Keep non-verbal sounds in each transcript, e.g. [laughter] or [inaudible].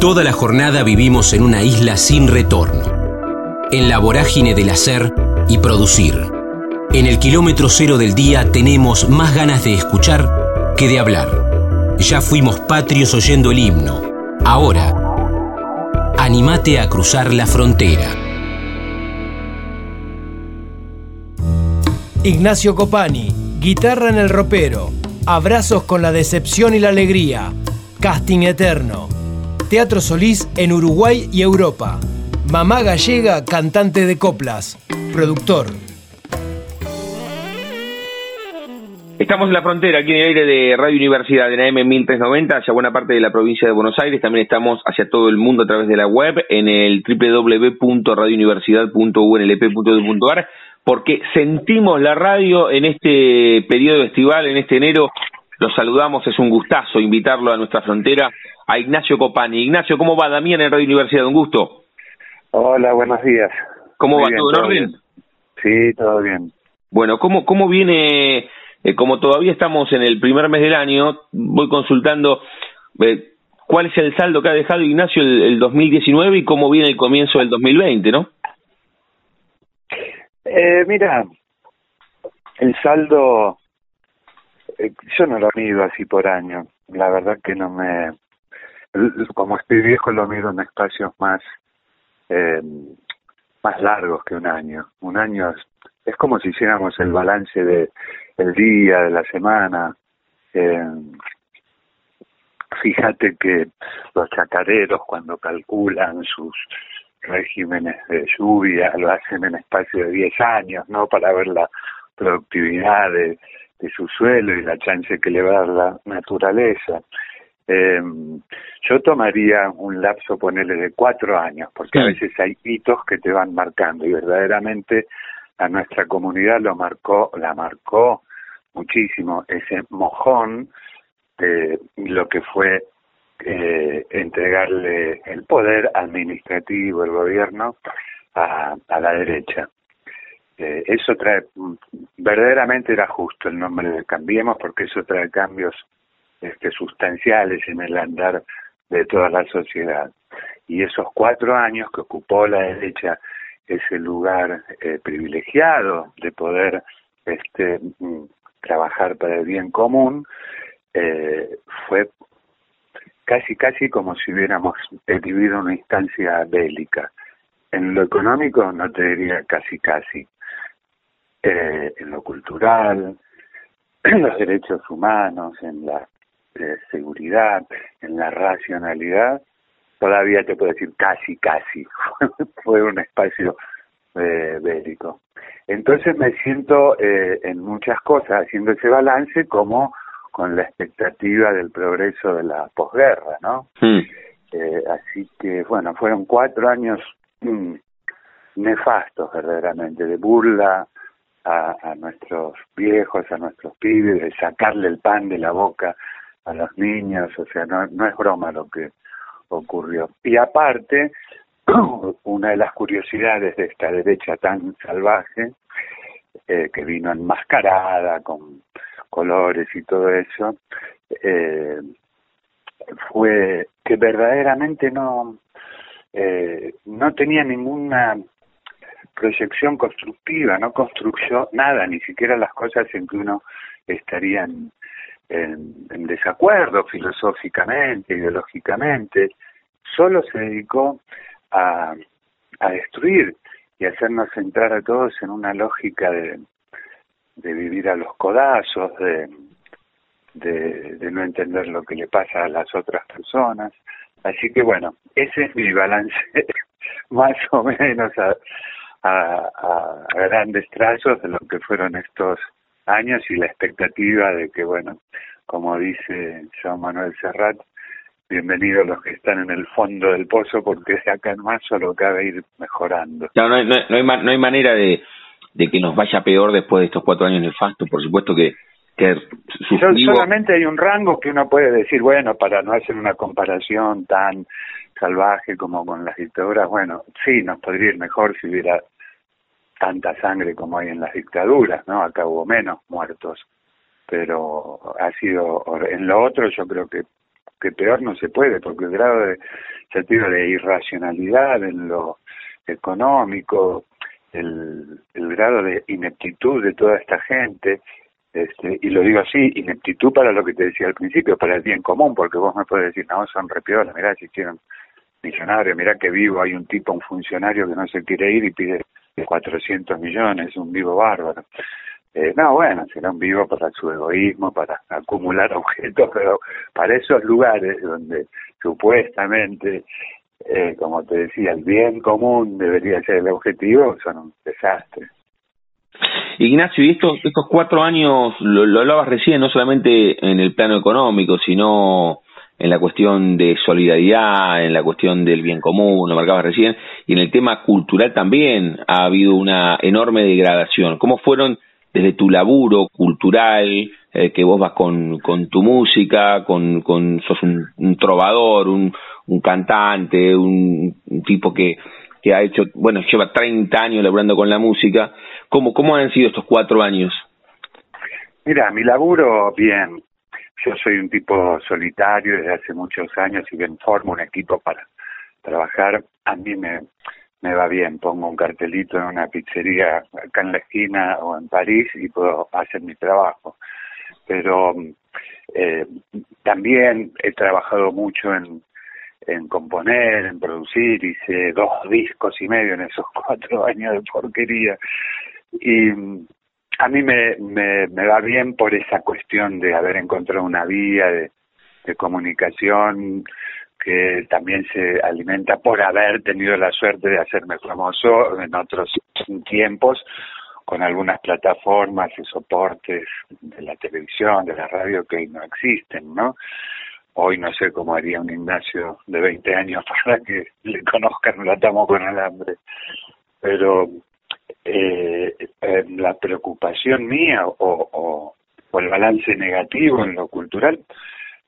Toda la jornada vivimos en una isla sin retorno, en la vorágine del hacer y producir. En el kilómetro cero del día tenemos más ganas de escuchar que de hablar. Ya fuimos patrios oyendo el himno. Ahora, animate a cruzar la frontera. Ignacio Copani, guitarra en el ropero, abrazos con la decepción y la alegría, casting eterno, Teatro Solís en Uruguay y Europa, Mamá Gallega, cantante de coplas, productor. Estamos en la frontera, aquí en el aire de Radio Universidad, en AM 1390, hacia buena parte de la provincia de Buenos Aires. También estamos hacia todo el mundo a través de la web, en el www.radiouniversidad.unlp.edu.ar, porque sentimos la radio en este periodo estival, en este enero. Los saludamos, es un gustazo invitarlo a nuestra frontera, a Ignacio Copani. Ignacio, ¿cómo va Damián en Radio Universidad? Un gusto. Hola, buenos días. ¿Cómo va? bien, ¿Todo en orden? bien. Sí, todo bien. Bueno, ¿cómo, cómo viene, eh, como todavía estamos en el primer mes del año, voy consultando eh, cuál es el saldo que ha dejado Ignacio el, el 2019 y cómo viene el comienzo del 2020, ¿no? Eh, mira, el saldo, yo no lo mido así por año. La verdad que no me... Como estoy viejo, lo mido en espacios más eh, más largos que un año. Un año es, es como si hiciéramos el balance de el día, de la semana. Eh, fíjate que los chacareros cuando calculan sus regímenes de lluvia lo hacen en espacio de 10 años, ¿no? Para ver la productividad de, de su suelo y la chance que le va a dar la naturaleza. Eh, yo tomaría un lapso, ponerle de cuatro años, porque a veces hay hitos que te van marcando y verdaderamente a nuestra comunidad lo marcó, la marcó muchísimo ese mojón de lo que fue eh, entregarle el poder administrativo, el gobierno, a, a la derecha. Eh, eso trae, mm, verdaderamente era justo el nombre de Cambiemos, porque eso trae cambios este, sustanciales en el andar de toda la sociedad. Y esos cuatro años que ocupó la derecha ese lugar eh, privilegiado de poder este, mm, trabajar para el bien común, eh, fue casi casi como si hubiéramos vivido una instancia bélica. En lo económico no te diría casi casi. Eh, en lo cultural, [clears throat] en los derechos humanos, en la eh, seguridad, en la racionalidad, todavía te puedo decir casi casi. [laughs] Fue un espacio eh, bélico. Entonces me siento eh, en muchas cosas haciendo ese balance como con la expectativa del progreso de la posguerra, ¿no? Mm. Eh, así que, bueno, fueron cuatro años mm, nefastos verdaderamente, de burla a, a nuestros viejos, a nuestros pibes, de sacarle el pan de la boca a los niños, o sea, no, es broma lo que ocurrió. Y aparte, [clears throat] una de las curiosidades de esta derecha tan salvaje, eh, que vino enmascarada con colores y todo eso, eh, fue que verdaderamente no eh, no tenía ninguna proyección constructiva, no construyó nada, ni siquiera las cosas en que uno estaría en, desacuerdo filosóficamente, ideológicamente, solo se dedicó a, a destruir y hacernos entrar a todos en una lógica de, de vivir a los codazos, de, de, de no entender lo que le pasa a las otras personas. Así que bueno, ese es mi balance [laughs] más o menos a, a, a, grandes trazos de lo que fueron estos años y la expectativa de que, bueno, como dice Jean Manuel Serrat, bienvenidos los que están en el fondo del pozo porque de acá en más solo cabe ir mejorando. No, hay, no, hay- no hay, no hay manera de, de que nos vaya peor después de estos cuatro años nefastos. Por supuesto que, que sufrimos... solamente hay un rango que uno puede decir, bueno, para no hacer una comparación tan salvaje como con las dictaduras, bueno, sí, nos podría ir mejor si hubiera tanta sangre como hay en las dictaduras, ¿no? Acá hubo menos muertos, pero ha sido, en lo otro yo creo que, que peor no se puede, porque el grado de sentido de irracionalidad en lo económico, el, el grado de ineptitud de toda esta gente, este, y lo digo así, ineptitud para lo que te decía al principio, para el bien común, porque vos me puedes decir, no, son repiolas, mirá, si hicieron millonarios, mirá que vivo, hay un tipo, un funcionario que no se quiere ir y pide 400 millones, un vivo bárbaro. Eh, no, bueno, será un vivo para su egoísmo, para acumular [laughs] objetos, pero para esos lugares donde supuestamente, eh, como te decía, el bien común debería ser el objetivo, son un desastre. Ignacio, y estos, estos cuatro años, lo, lo hablabas recién, no solamente en el plano económico, sino en la cuestión de solidaridad, en la cuestión del bien común, lo marcabas recién, y en el tema cultural también ha habido una enorme degradación. ¿Cómo fueron desde tu laburo cultural, eh, que vos vas con, tu música, con, con sos un, trovador, un, un cantante, un, tipo que, que ha hecho, bueno, lleva 30 años laburando con la música, ¿cómo, cómo han sido estos cuatro años? Mira, mi laburo, bien, yo soy un tipo solitario desde hace muchos años y bien formo un equipo para trabajar. A mí me, me va bien, pongo un cartelito en una pizzería acá en la esquina o en París y puedo hacer mi trabajo. Pero eh, también he trabajado mucho en, en componer, en producir, hice dos discos y medio en esos [laughs] cuatro años de porquería. Y a mí me, me, me va bien por esa cuestión de haber encontrado una vía de, comunicación que también se alimenta por haber tenido la suerte de hacerme famoso en otros tiempos con algunas plataformas y soportes de la televisión, de la radio que no existen, ¿no? Hoy no sé cómo haría un Ignacio de 20 años [laughs] para que le conozcan, lo atamos con alambre. Pero eh, eh, la preocupación mía o, el balance negativo en lo cultural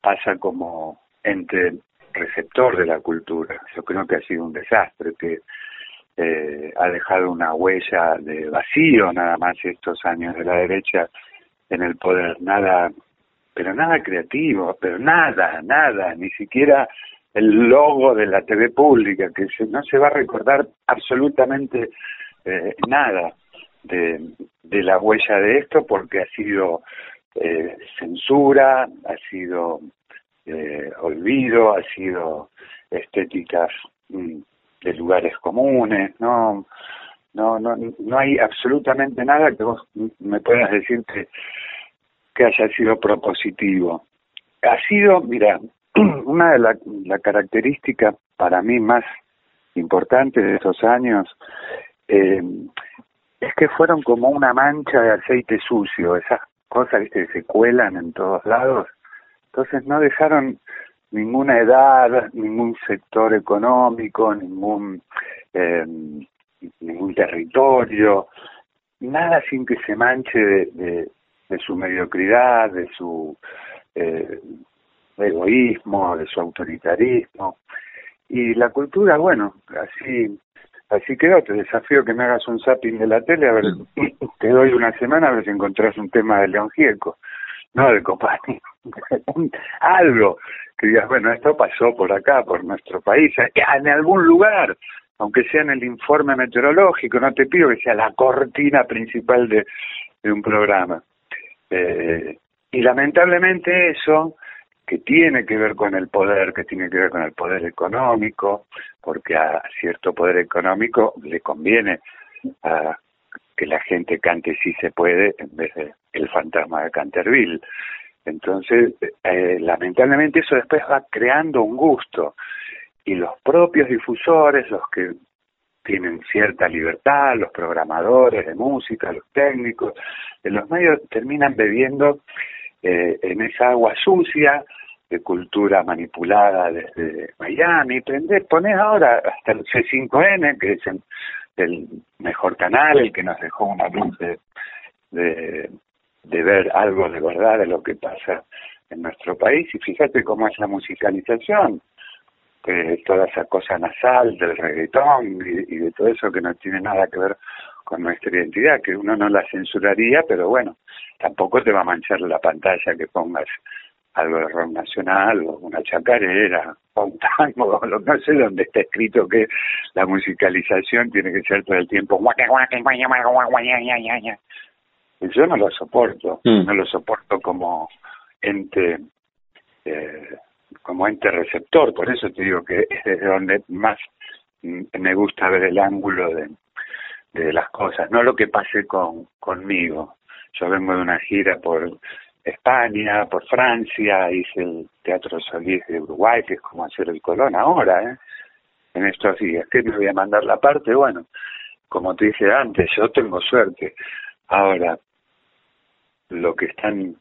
pasa como entre receptor de la cultura. Yo creo que ha sido un desastre, que eh, ha dejado una huella de vacío nada más estos años de la derecha en el poder, nada, pero nada creativo, pero nada, nada, ni siquiera el logo de la TV pública, que no se va a recordar absolutamente eh, nada de, la huella de esto porque ha sido eh, censura, ha sido eh, olvido, ha sido estéticas mm, de lugares comunes, no, no, no, no hay absolutamente nada que vos me puedas decir que, que haya sido propositivo. Ha sido, mira, [clears throat] una de las la características para mí más importantes de estos años eh, es que fueron como una mancha de aceite sucio, esas cosas ¿viste? que se cuelan en todos lados entonces no dejaron ninguna edad, ningún sector económico, ningún eh, ningún territorio, nada sin que se manche de, de, su mediocridad, de su eh, egoísmo, de su autoritarismo. Y la cultura, bueno, así así quedó. Te desafío que me hagas un zapping de la tele, a ver, [laughs] te doy una semana a ver si encontrás un tema de León Gieco no de Copani, [laughs] algo que digas, bueno, esto pasó por acá, por nuestro país, en algún lugar, aunque sea en el informe meteorológico, no te pido que sea la cortina principal de, de un programa. Eh, y lamentablemente eso, que tiene que ver con el poder, que tiene que ver con el poder económico, porque a cierto poder económico le conviene a que la gente cante si se puede en vez de el fantasma de Canterville. Entonces, eh, lamentablemente eso después va creando un gusto y los propios difusores, los que tienen cierta libertad, los programadores de música, los técnicos, en los medios terminan bebiendo eh, en esa agua sucia de cultura manipulada desde Miami. Prende, pones ahora hasta el C5N, que es el, mejor canal, el que nos dejó una luz de, de ver algo de verdad de lo que pasa en nuestro país y fíjate cómo es la musicalización, que toda esa cosa nasal del reggaetón y, de todo eso que no tiene nada que ver con nuestra identidad, que uno no la censuraría, pero bueno, tampoco te va a manchar la pantalla que pongas algo de rock nacional o una chacarera o un tango, [laughs] no sé dónde está escrito que la musicalización tiene que ser todo el tiempo. Yo no lo soporto, mm. no lo soporto como ente, eh, como ente receptor, por eso te digo que es desde donde más me gusta ver el ángulo de, de las cosas, no lo que pase con conmigo. Yo vengo de una gira por España, por Francia, hice el Teatro Solís de Uruguay, que es como hacer el Colón ahora, ¿eh? en estos días. ¿Qué me voy a mandar la parte? Bueno, como te dije antes, yo tengo suerte. Ahora, lo que están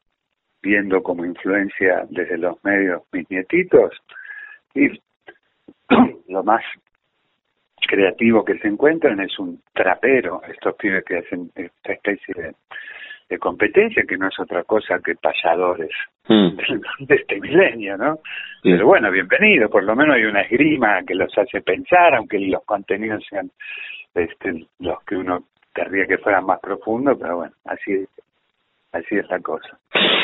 viendo como influencia desde los medios mis nietitos, y [clears throat] lo más creativo que se encuentran es un trapero, estos pibes que hacen esta especie de de competencia, que no es otra cosa que payadores hmm. [laughs] de, este milenio, ¿no? Pero bueno, bienvenido, por lo menos hay una esgrima que los hace pensar, aunque los contenidos sean este, los que uno querría que fueran más profundos, pero bueno, así así es la cosa.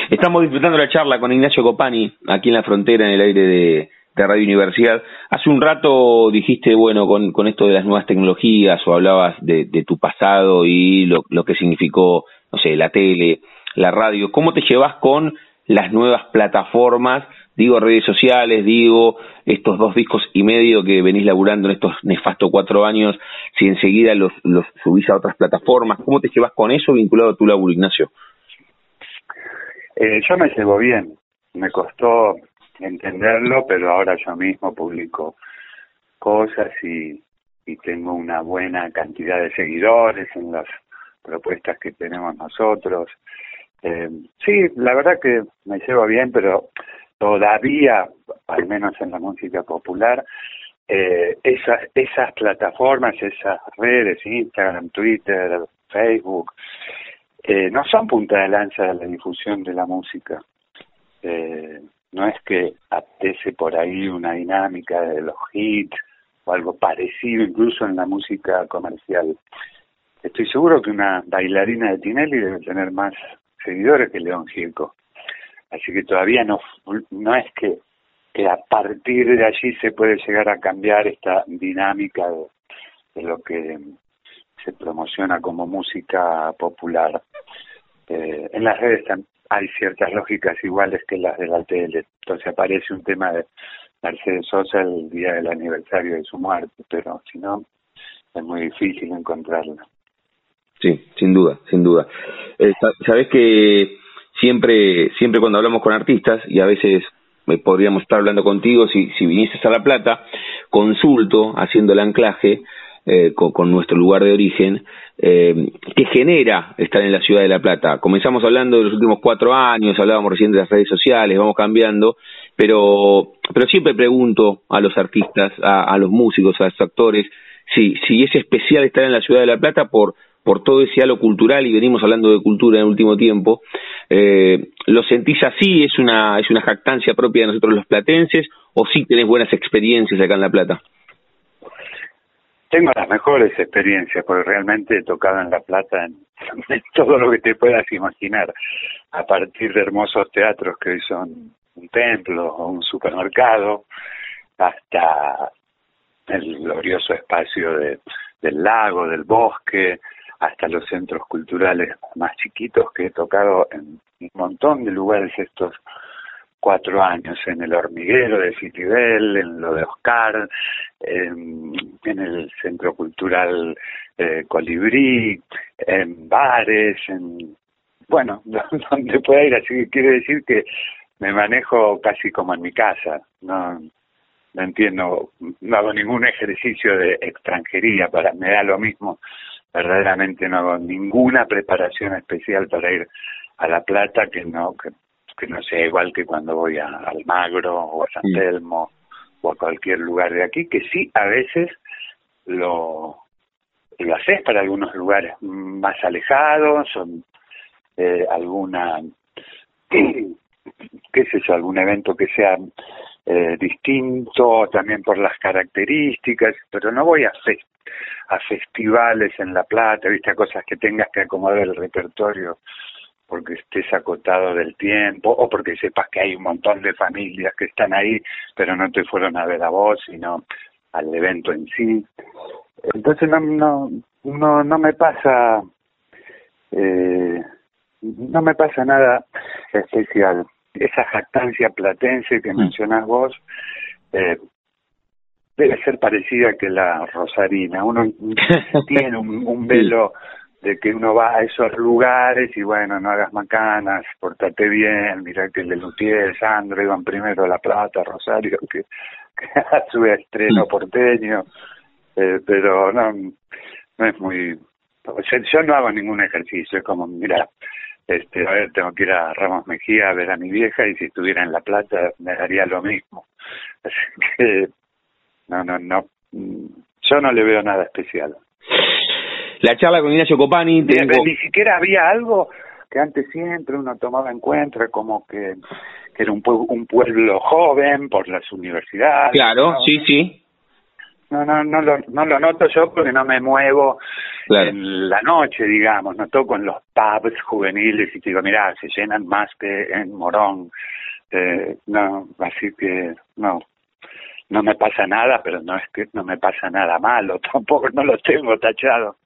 Estamos disfrutando la charla con Ignacio Copani, aquí en la frontera, en el aire de, de Radio Universidad. Hace un rato dijiste, bueno, con, con esto de las nuevas tecnologías o hablabas de, de tu pasado y lo, lo que significó no sé, la tele, la radio, ¿cómo te llevas con las nuevas plataformas? Digo redes sociales, digo estos dos discos y medio que venís laburando en estos nefastos cuatro años, si enseguida los, los subís a otras plataformas, ¿cómo te llevas con eso vinculado a tu laburo, Ignacio? Eh, yo me llevo bien, me costó entenderlo, pero ahora yo mismo publico cosas y, y tengo una buena cantidad de seguidores en las propuestas que tenemos nosotros. Eh, sí, la verdad que me llevo bien, pero todavía, al menos en la música popular, eh, esas, plataformas, esas redes, Instagram, Twitter, Facebook, eh, no son punta de lanza de la difusión de la música. Eh, no es que apetece por ahí una dinámica de los hits o algo parecido incluso en la música comercial. Estoy seguro que una bailarina de Tinelli debe tener más seguidores que León Gieco. Así que todavía no, no es que, a partir de allí se puede llegar a cambiar esta dinámica de, lo que se promociona como música popular. Eh, en las redes hay ciertas lógicas iguales que las de la tele. Entonces aparece un tema de Mercedes Sosa el día del aniversario de su muerte, pero si no, es muy difícil encontrarla. Sí, sin duda, sin duda. Eh, Sabes que siempre, siempre cuando hablamos con artistas, y a veces me podríamos estar hablando contigo si, si vinieses a La Plata, consulto haciendo el anclaje eh, con, nuestro lugar de origen, eh, ¿qué genera estar en la ciudad de La Plata? Comenzamos hablando de los últimos cuatro años, hablábamos recién de las redes sociales, vamos cambiando, pero, pero siempre pregunto a los artistas, a, a los músicos, a los actores, si, si es especial estar en la ciudad de La Plata por por todo ese halo cultural y venimos hablando de cultura en el último tiempo, eh, ¿lo sentís así? ¿Es una, ¿Es una jactancia propia de nosotros los platenses o sí tenés buenas experiencias acá en La Plata? Tengo las mejores experiencias porque realmente he tocado en La Plata en, [laughs] todo lo que te puedas imaginar, a partir de hermosos teatros que hoy son un templo o un supermercado, hasta el glorioso espacio de, del lago, del bosque, hasta los centros culturales más chiquitos que he tocado en un montón de lugares estos cuatro años, en el hormiguero de Citibel, en lo de Oscar, en, el centro cultural eh, Colibrí, en bares, en bueno, [laughs] donde pueda ir, así que quiere decir que me manejo casi como en mi casa, no, no entiendo, no hago ningún ejercicio de extranjería, para me da lo mismo verdaderamente no hago ninguna preparación especial para ir a La Plata que no que, no sea igual que cuando voy a Almagro o a San Telmo o a cualquier lugar de aquí, que sí a veces lo, lo haces para algunos lugares más alejados o eh, alguna [clears throat] qué sé yo, algún evento que sea eh, distinto también por las características, pero no voy a festivales en La Plata, viste, a cosas que tengas que acomodar el repertorio porque estés acotado del tiempo o porque sepas que hay un montón de familias que están ahí, pero no te fueron a ver a vos, sino al evento en sí. Entonces no no no, no me pasa eh, no me pasa nada especial. Esa jactancia platense que mm. mencionás vos eh, debe ser parecida que la rosarina. Uno [laughs] tiene un, un velo de que uno va a esos lugares y bueno, no hagas macanas, portate bien, mira que el Lutier, Sandro iban primero a La Plata, Rosario, que, que [laughs] a su estreno mm. porteño, eh, pero no, no es muy... Yo no hago ningún ejercicio, es como, mira, este, a ver, tengo que ir a Ramos Mejía a ver a mi vieja y si estuviera en La Plata me daría lo mismo. [laughs] Así que, no, no, no, mm, yo no le veo nada especial la charla con Ignacio Copani. Ni siquiera había algo que antes siempre uno tomaba en cuenta como que, que era un, un pueblo joven por las universidades. Claro, sí, sí. No, no, no lo, no lo noto yo porque no me muevo en la noche, digamos, no toco en los pubs juveniles y te digo, mira, se llenan más que en Morón. Eh, no, así que no, no me pasa nada, pero no es que no me pasa nada malo, [laughs] tampoco no lo tengo tachado.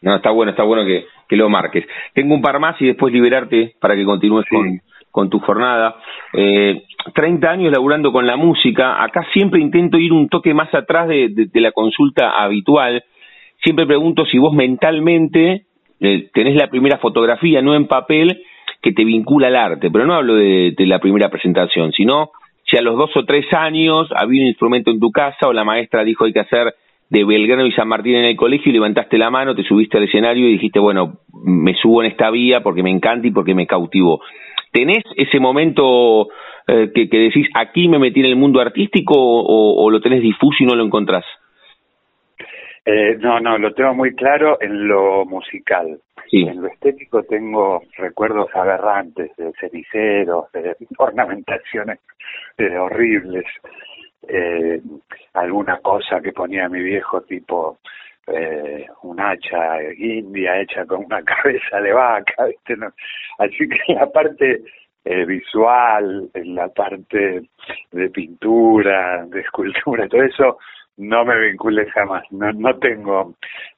No, está bueno, está bueno que, que lo marques. Tengo un par más y después liberarte para que continúes con, con tu jornada. Eh, 30 años laburando con la música, acá siempre intento ir un toque más atrás de, de, la consulta habitual. Siempre pregunto si vos mentalmente eh, tenés la primera fotografía, no en papel, que te vincula al arte, pero no hablo de, de la primera presentación, sino si a los dos o tres años había un instrumento en tu casa o la maestra dijo hay que hacer de Belgrano y San Martín en el colegio y levantaste la mano, te subiste al escenario y dijiste, bueno, me subo en esta vía porque me encanta y porque me cautivó. ¿Tenés ese momento eh, que, que, decís, aquí me metí en el mundo artístico o, lo tenés difuso y no lo encontrás? Eh, no, no, lo tengo muy claro en lo musical. En lo estético tengo recuerdos aberrantes de ceniceros, de [laughs] ornamentaciones de horribles eh, alguna cosa que ponía mi viejo tipo eh, un hacha india hecha con una [laughs] cabeza de vaca, ¿viste? No. Así que [laughs] la parte eh, visual, la parte de pintura, de escultura, todo eso, no me vincule jamás. No, no tengo,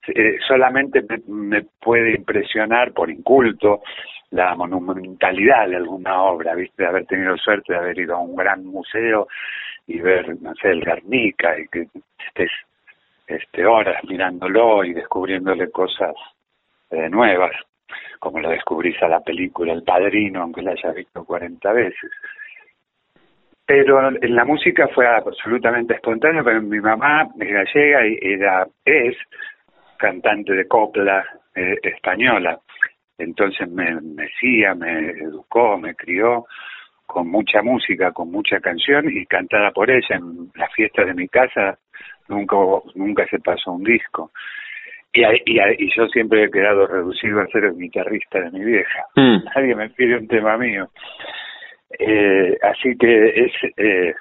eh, solamente me, me, puede impresionar por inculto la monumentalidad de alguna obra, ¿viste? De haber tenido suerte de haber ido a un gran museo y ver, no sé, el Garnica y que estés este, horas mirándolo y descubriéndole cosas eh, nuevas, como lo descubrís a la película El Padrino, aunque la hayas visto 40 veces. Pero en la música fue absolutamente espontáneo, pero mi mamá es gallega y era, es cantante de copla eh, española. Entonces me decía, me educó, me crió con mucha música, con mucha canción y cantada por ella. En las fiestas de mi casa nunca nunca se pasó un disco. Y, y, y yo siempre he quedado reducido a ser el guitarrista de mi vieja. Mm. Nadie me pide un tema mío. Eh, así que es eh,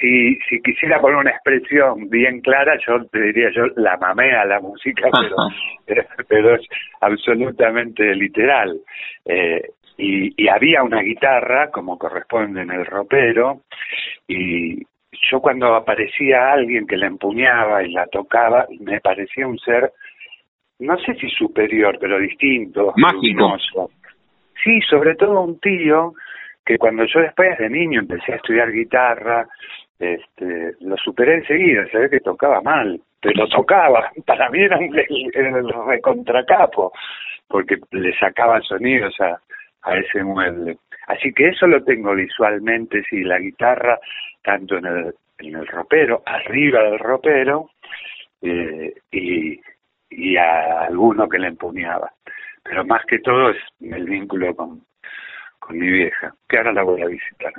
si, si quisiera poner una expresión bien clara, yo te diría, yo la mamé a la música, [laughs] pero, [laughs] pero es absolutamente literal. Eh, y, y había una guitarra, como corresponde en el ropero, y yo cuando aparecía alguien que la empuñaba y la tocaba, me parecía un ser, no sé si superior, pero distinto. Mágico. Sí, sobre todo un tío que cuando yo después de niño empecé a estudiar guitarra, este, lo superé enseguida, se ve que tocaba mal, pero tocaba, [laughs] para mí era el, el recontracapo, porque le sacaba sonidos a, a ese mueble. Así que eso lo tengo visualmente, sí, la guitarra, tanto en el, en el ropero, arriba del ropero, eh, y, y a alguno que le empuñaba. Pero más que todo es el vínculo con, con mi vieja, que ahora la voy a visitar.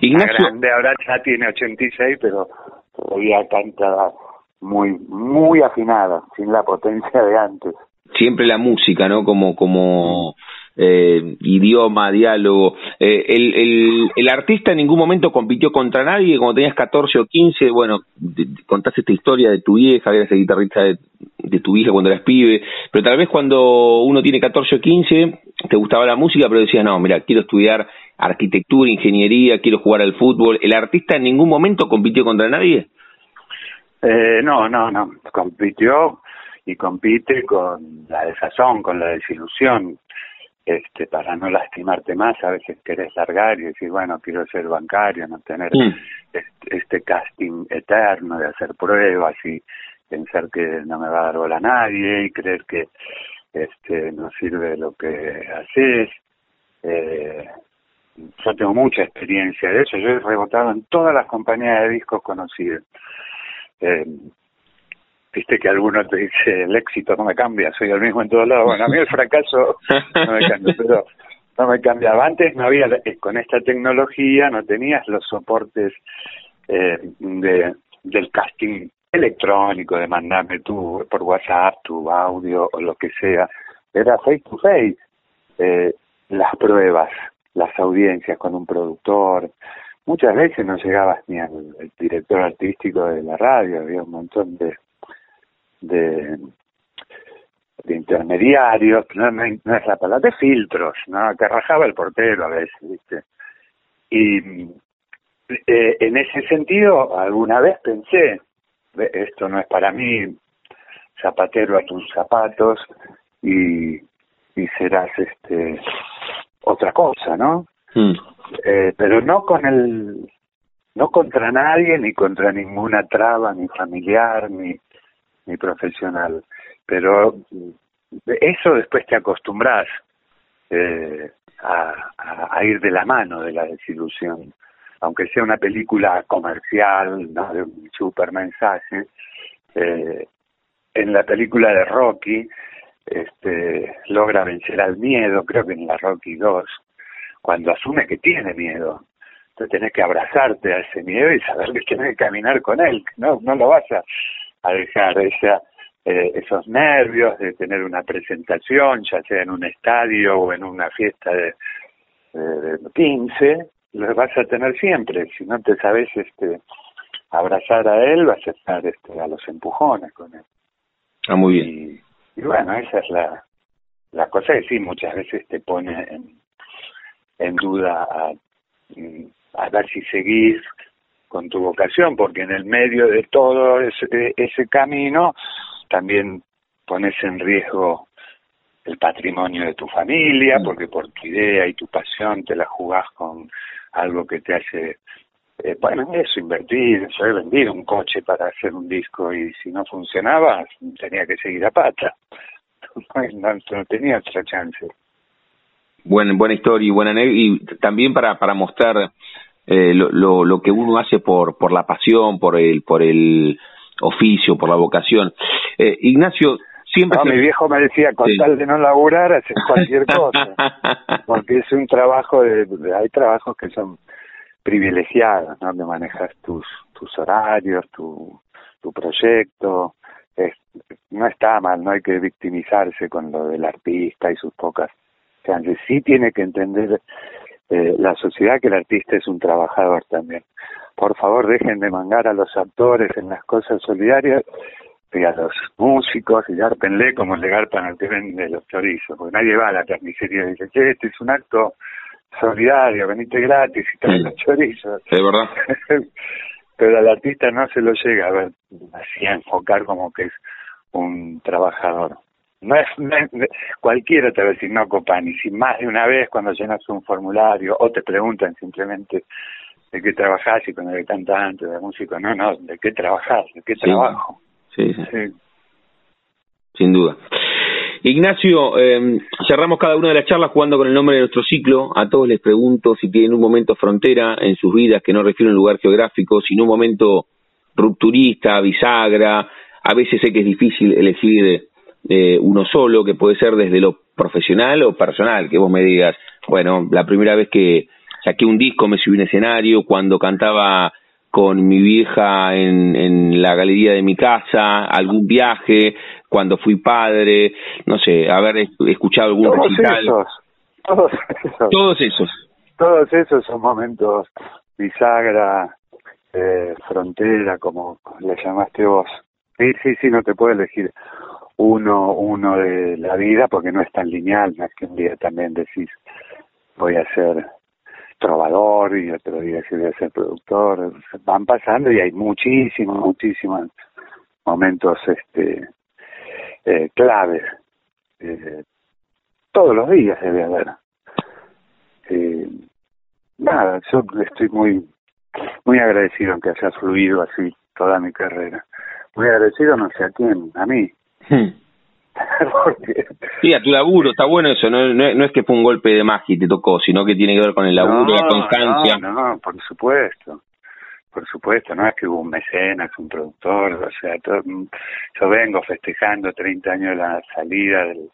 Ignacio... grande, ahora ya tiene 86, pero todavía canta muy, muy afinada, sin la potencia de antes. Siempre la música, ¿no? Como, como eh, idioma, diálogo. Eh, el, el, el, artista en ningún momento compitió contra nadie, como tenías 14 o 15, bueno, contaste esta historia de tu vieja, eras el guitarrista de, tu hija cuando eras pibe, pero tal vez cuando uno tiene 14 o 15 te gustaba la música, pero decías, no, mira, quiero estudiar arquitectura, ingeniería, quiero jugar al fútbol. ¿El artista en ningún momento compitió contra nadie? Eh, no, no, no, compitió y compite con la desazón, con la desilusión, este, para no lastimarte más, a veces querés largar y decir, bueno, quiero ser bancario, no tener mm. este, este, casting eterno de hacer pruebas y pensar que no me va a dar bola a nadie y creer que este no sirve lo que haces. Eh, yo tengo mucha experiencia de eso, yo he rebotado en todas las compañías de discos conocidas. Eh, viste que alguno te dice el éxito no me cambia, soy el mismo en todos lados. Bueno, a mí el fracaso [laughs] no me cambia, pero no me cambiaba. Antes no había, eh, con esta tecnología no tenías los soportes eh, de, del casting electrónico, de mandarme tú por WhatsApp tu audio o lo que sea. Era face to face. Eh, las pruebas, las audiencias con un productor. Muchas veces no llegabas ni al director artístico de la radio, había un montón de de, de intermediarios, no, no, es la palabra, de filtros, ¿no? que rajaba el portero a veces, ¿viste? Y eh, en ese sentido, alguna vez pensé, esto no es para mí, zapatero a tus zapatos y, y serás este otra cosa, ¿no? Hmm. Eh, pero no con el no contra nadie ni contra ninguna traba ni familiar ni ni profesional. Pero eso después te acostumbras eh, a, ir de la mano de la desilusión. Aunque sea una película comercial, ¿no? de un super mensaje, eh, en la película de Rocky este, logra vencer al miedo, creo que en la Rocky 2, cuando asume que tiene miedo. Entonces tenés que abrazarte a ese miedo y saber que tienes que caminar con él, no, no lo vas a, a dejar esa, eh, esos nervios de tener una presentación, ya sea en un estadio o en una fiesta de, de, 15, los vas a tener siempre. Si no te sabes este, abrazar a él, vas a estar este, a los empujones con él. Ah, muy bien. Y, bueno, esa es la, la cosa que sí, muchas veces te pone en, en duda a, a ver si seguís con tu vocación, porque en el medio de todo ese, ese camino también pones en riesgo el patrimonio de tu familia, mm. porque por tu idea y tu pasión te la jugás con algo que te hace, eh, bueno, eso, invertir, yo he vendido un coche para hacer un disco y si no funcionaba tenía que seguir a pata, [laughs] no, no tenía otra chance. Buena, buena historia y buena y también para, para mostrar eh, lo, lo, que uno hace por, por la pasión, por el, por el oficio, por la vocación. Eh, Ignacio, siempre... Mi viejo me decía, con tal de no laburar, haces [laughs] cualquier cosa, [laughs] porque es un trabajo, de, hay trabajos que son privilegiados, ¿no? Donde manejas tus, tus horarios, tu, tu proyecto, no está mal, no hay que victimizarse con lo del artista y sus pocas chances. Sí tiene que entender eh, la sociedad que el artista es un trabajador también. Por favor, dejen de mangar a los actores en las cosas solidarias y a los músicos y gárpenle como le garpan al que vende los chorizos, porque nadie va a la carnicería y dice, che, este es un acto solidario, venite gratis y trae los chorizos. Es verdad. [laughs] Pero al artista no se lo llega a ver, así a enfocar como que es un trabajador. No es, cualquiera te va a decir, no, Copani, si más de una vez cuando llenas un formulario o te preguntan simplemente de qué trabajás y cuando hay cantante, de músico, no, no, de qué trabajás, de qué trabajo. Sí, sí. Sin duda. Ignacio, eh, cerramos cada una de las charlas jugando con el nombre de nuestro ciclo. A todos les pregunto si tienen un momento frontera en sus vidas que no refiere a un lugar geográfico, sino un momento rupturista, bisagra. A veces sé que es difícil elegir eh, uno solo, que puede ser desde lo profesional o personal, que vos me digas, bueno, la primera vez que saqué un disco me subí a un escenario, cuando cantaba con mi vieja en, en la galería de mi casa, algún viaje, cuando fui padre, no sé, haber escuchado algún recital. todos esos. Todos esos. Todos esos son momentos bisagra, eh, frontera, como le llamaste vos. Sí, sí, sí, no te puedo elegir uno, uno de la vida porque no es tan lineal, más que un día también decís voy a ser trovador y otro día que voy a ser productor, van pasando y hay muchísimos, muchísimos momentos este eh, claves. Eh, todos los días debe haber. Eh, nada, yo estoy muy muy agradecido en que haya fluido así toda mi carrera. Muy agradecido no sé a quién, a mí. [laughs] Hmm. sí, a tu laburo, está bueno eso, no, no, es que fue un golpe de magia y te tocó, sino que tiene que ver con el laburo, la constancia. No, no, por supuesto, por supuesto, no es que hubo un mecenas, un productor, o sea, yo vengo festejando 30 años de la salida del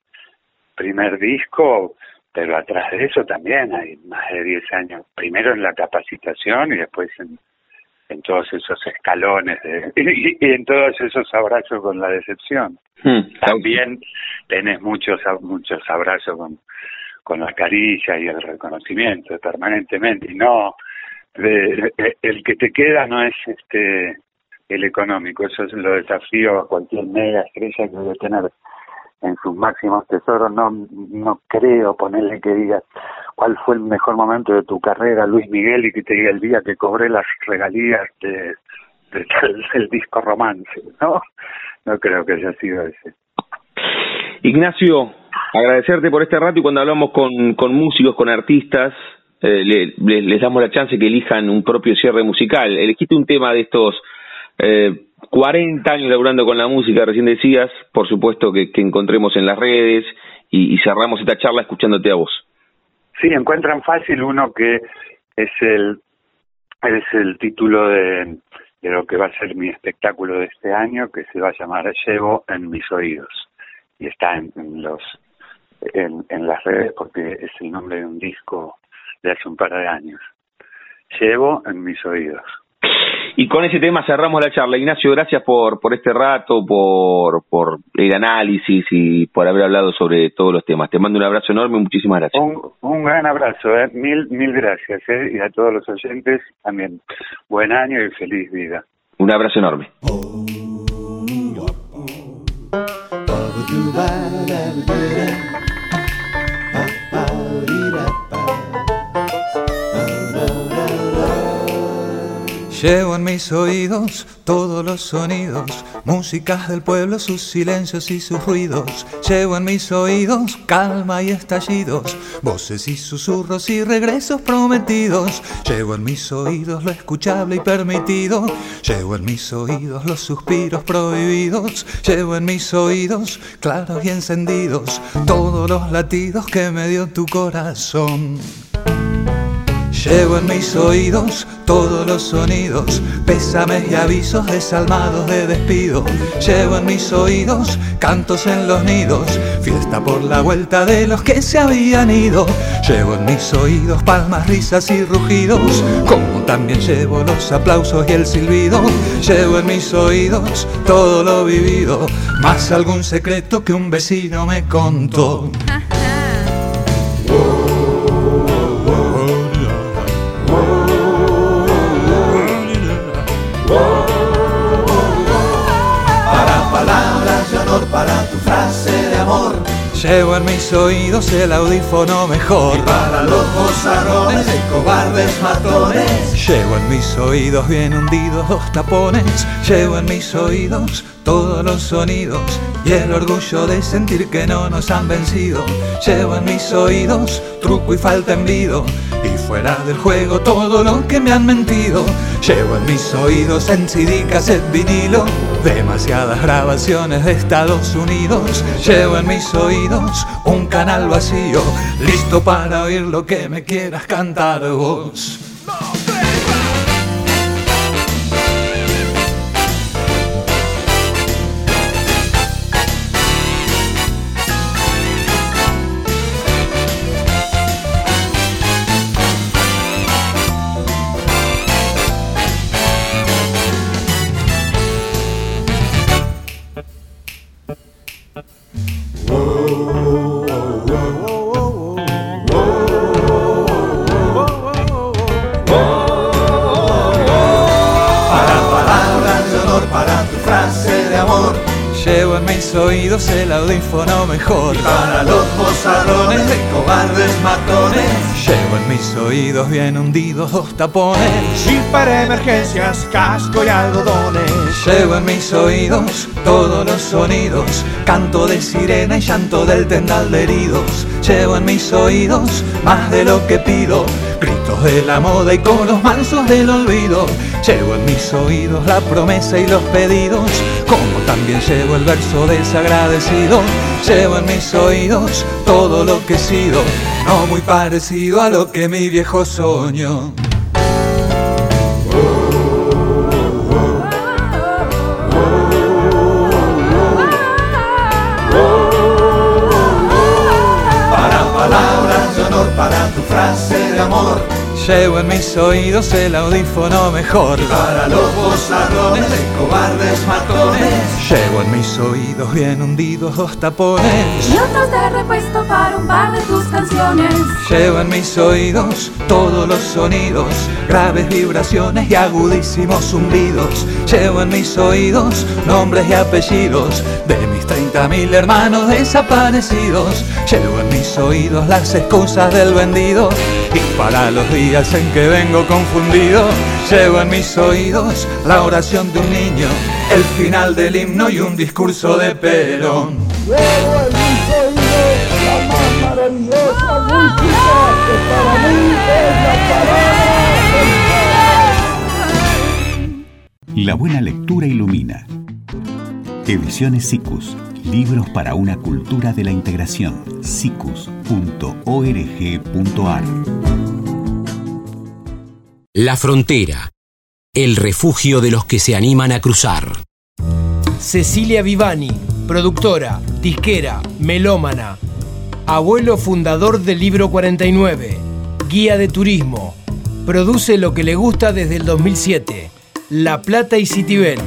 primer disco, pero atrás de eso también hay más de 10 años, primero en la capacitación y después en, en todos esos escalones de, [laughs] y, en todos esos abrazos con la decepción. Hmm. También tenés muchos muchos abrazos con, con la caricia y el reconocimiento permanentemente y no de, el que te queda no es este el económico, eso es lo desafío a cualquier mega estrella que debe tener en sus máximos tesoros, no, no creo ponerle que diga cuál fue el mejor momento de tu carrera, Luis Miguel, y que te diga el día que cobré las regalías de, del, disco romance, ¿no? No creo que haya sido ese. Ignacio, agradecerte por este rato y cuando hablamos con, con músicos, con artistas, eh, le, les damos la chance que elijan un propio cierre musical. Elegiste un tema de estos eh, 40 años laburando con la música, recién decías, por supuesto que, encontremos en las redes y, cerramos esta charla escuchándote a vos. Sí, encuentran fácil uno que es el es el título de, de lo que va a ser mi espectáculo de este año, que se va a llamar Llevo en mis oídos y está en, los en, en las redes porque es el nombre de un disco de hace un par de años. Llevo en mis oídos. Y con ese tema cerramos la charla. Ignacio, gracias por, por este rato, por, por el análisis y por haber hablado sobre todos los temas. Te mando un abrazo enorme, muchísimas gracias. Un, un gran abrazo, ¿eh? mil, mil gracias. ¿eh? Y a todos los oyentes también. Buen año y feliz vida. Un abrazo enorme. Llevo en mis oídos todos los sonidos, músicas del pueblo, sus silencios y sus ruidos. Llevo en mis oídos calma y estallidos, voces y susurros y regresos prometidos. Llevo en mis oídos lo escuchable y permitido. Llevo en mis oídos los suspiros prohibidos. Llevo en mis oídos claros y encendidos todos los latidos que me dio tu corazón. Llevo en mis oídos todos los sonidos, pésames y avisos desalmados de despido. Llevo en mis oídos cantos en los nidos, fiesta por la vuelta de los que se habían ido. Llevo en mis oídos palmas, risas y rugidos, como también llevo los aplausos y el silbido. Llevo en mis oídos todo lo vivido, más algún secreto que un vecino me contó. Llevo en mis oídos el audífono mejor. para los bozarrones y cobardes matones. Llevo en mis oídos bien hundidos los tapones. Llevo en mis oídos todos los sonidos y el orgullo de sentir que no nos han vencido. Llevo en mis oídos truco y falta envido y fuera del juego todo lo que me han mentido. Llevo en mis oídos en CD, cassette, vinilo, demasiadas grabaciones de Estados Unidos. Llevo en mis oídos un canal vacío, listo para oír lo que me quieras cantar vos. Whoa, tapones. Y para emergencias, casco y algodones. Llevo en mis oídos todos los sonidos. Canto de sirena y llanto del tendal de heridos. Llevo en mis oídos más de lo que pido. Gritos de la moda y coros mansos del olvido. Llevo en mis oídos la promesa y los pedidos. Como también llevo el verso desagradecido. Llevo en mis oídos todo lo que he sido. No muy parecido a lo que mi viejo soñó. Llevo en mis oídos el audífono mejor. Para los bozarrones de cobardes matones. Llevo en mis oídos bien hundidos dos tapones. Y otros de repuesto para un par de tus canciones. Llevo en mis oídos todos los sonidos, graves vibraciones y agudísimos zumbidos. Llevo en mis oídos nombres y apellidos de mis 30.000 hermanos desaparecidos. Llevo en mis oídos las excusas del vendido y para los días en que vengo confundido, llevo en mis oídos la oración de un niño, el final del himno y un discurso de Perón. Mis oídos la más maravillosa música que para mí es la palabra La buena lectura ilumina. Ediciones SICUS. Libros para una cultura de la integración. sicus.org.ar La frontera. El refugio de los que se animan a cruzar. Cecilia Vivani, productora, disquera, melómana. Abuelo fundador del Libro 49. Guía de turismo. Produce lo que le gusta desde el 2007. La Plata y Citibel.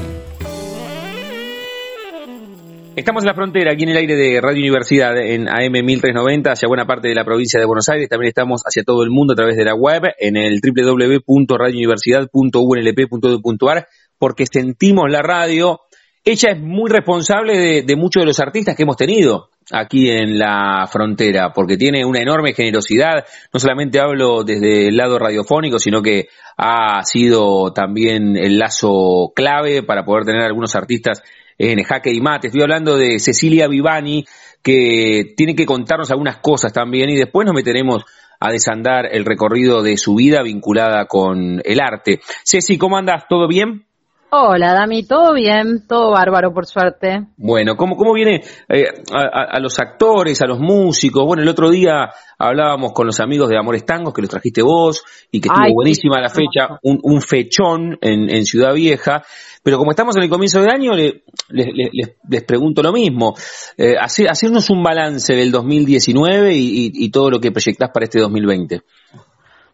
Estamos en la frontera, aquí en el aire de Radio Universidad, en AM 1390, hacia buena parte de la provincia de Buenos Aires. También estamos hacia todo el mundo a través de la web, en el www.radiouniversidad.unlp.edu.ar, porque sentimos la radio. Ella es muy responsable de, de muchos de los artistas que hemos tenido aquí en la frontera, porque tiene una enorme generosidad. No solamente hablo desde el lado radiofónico, sino que ha sido también el lazo clave para poder tener algunos artistas en jaque y mate. Estoy hablando de Cecilia Vivani, que tiene que contarnos algunas cosas también y después nos meteremos a desandar el recorrido de su vida vinculada con el arte. Ceci, ¿cómo andas? ¿Todo bien? Hola, Dami, todo bien, todo bárbaro, por suerte. Bueno, ¿cómo, cómo viene eh, a, a, los actores, a los músicos? Bueno, el otro día hablábamos con los amigos de Amores Tangos, que los trajiste vos, y que estuvo Ay, buenísima sí, la fecha, un, un fechón en, en, Ciudad Vieja. Pero como estamos en el comienzo del año, le, les, les, les, pregunto lo mismo. Eh, hacer, hacernos un balance del 2019 y, y, y todo lo que proyectás para este 2020.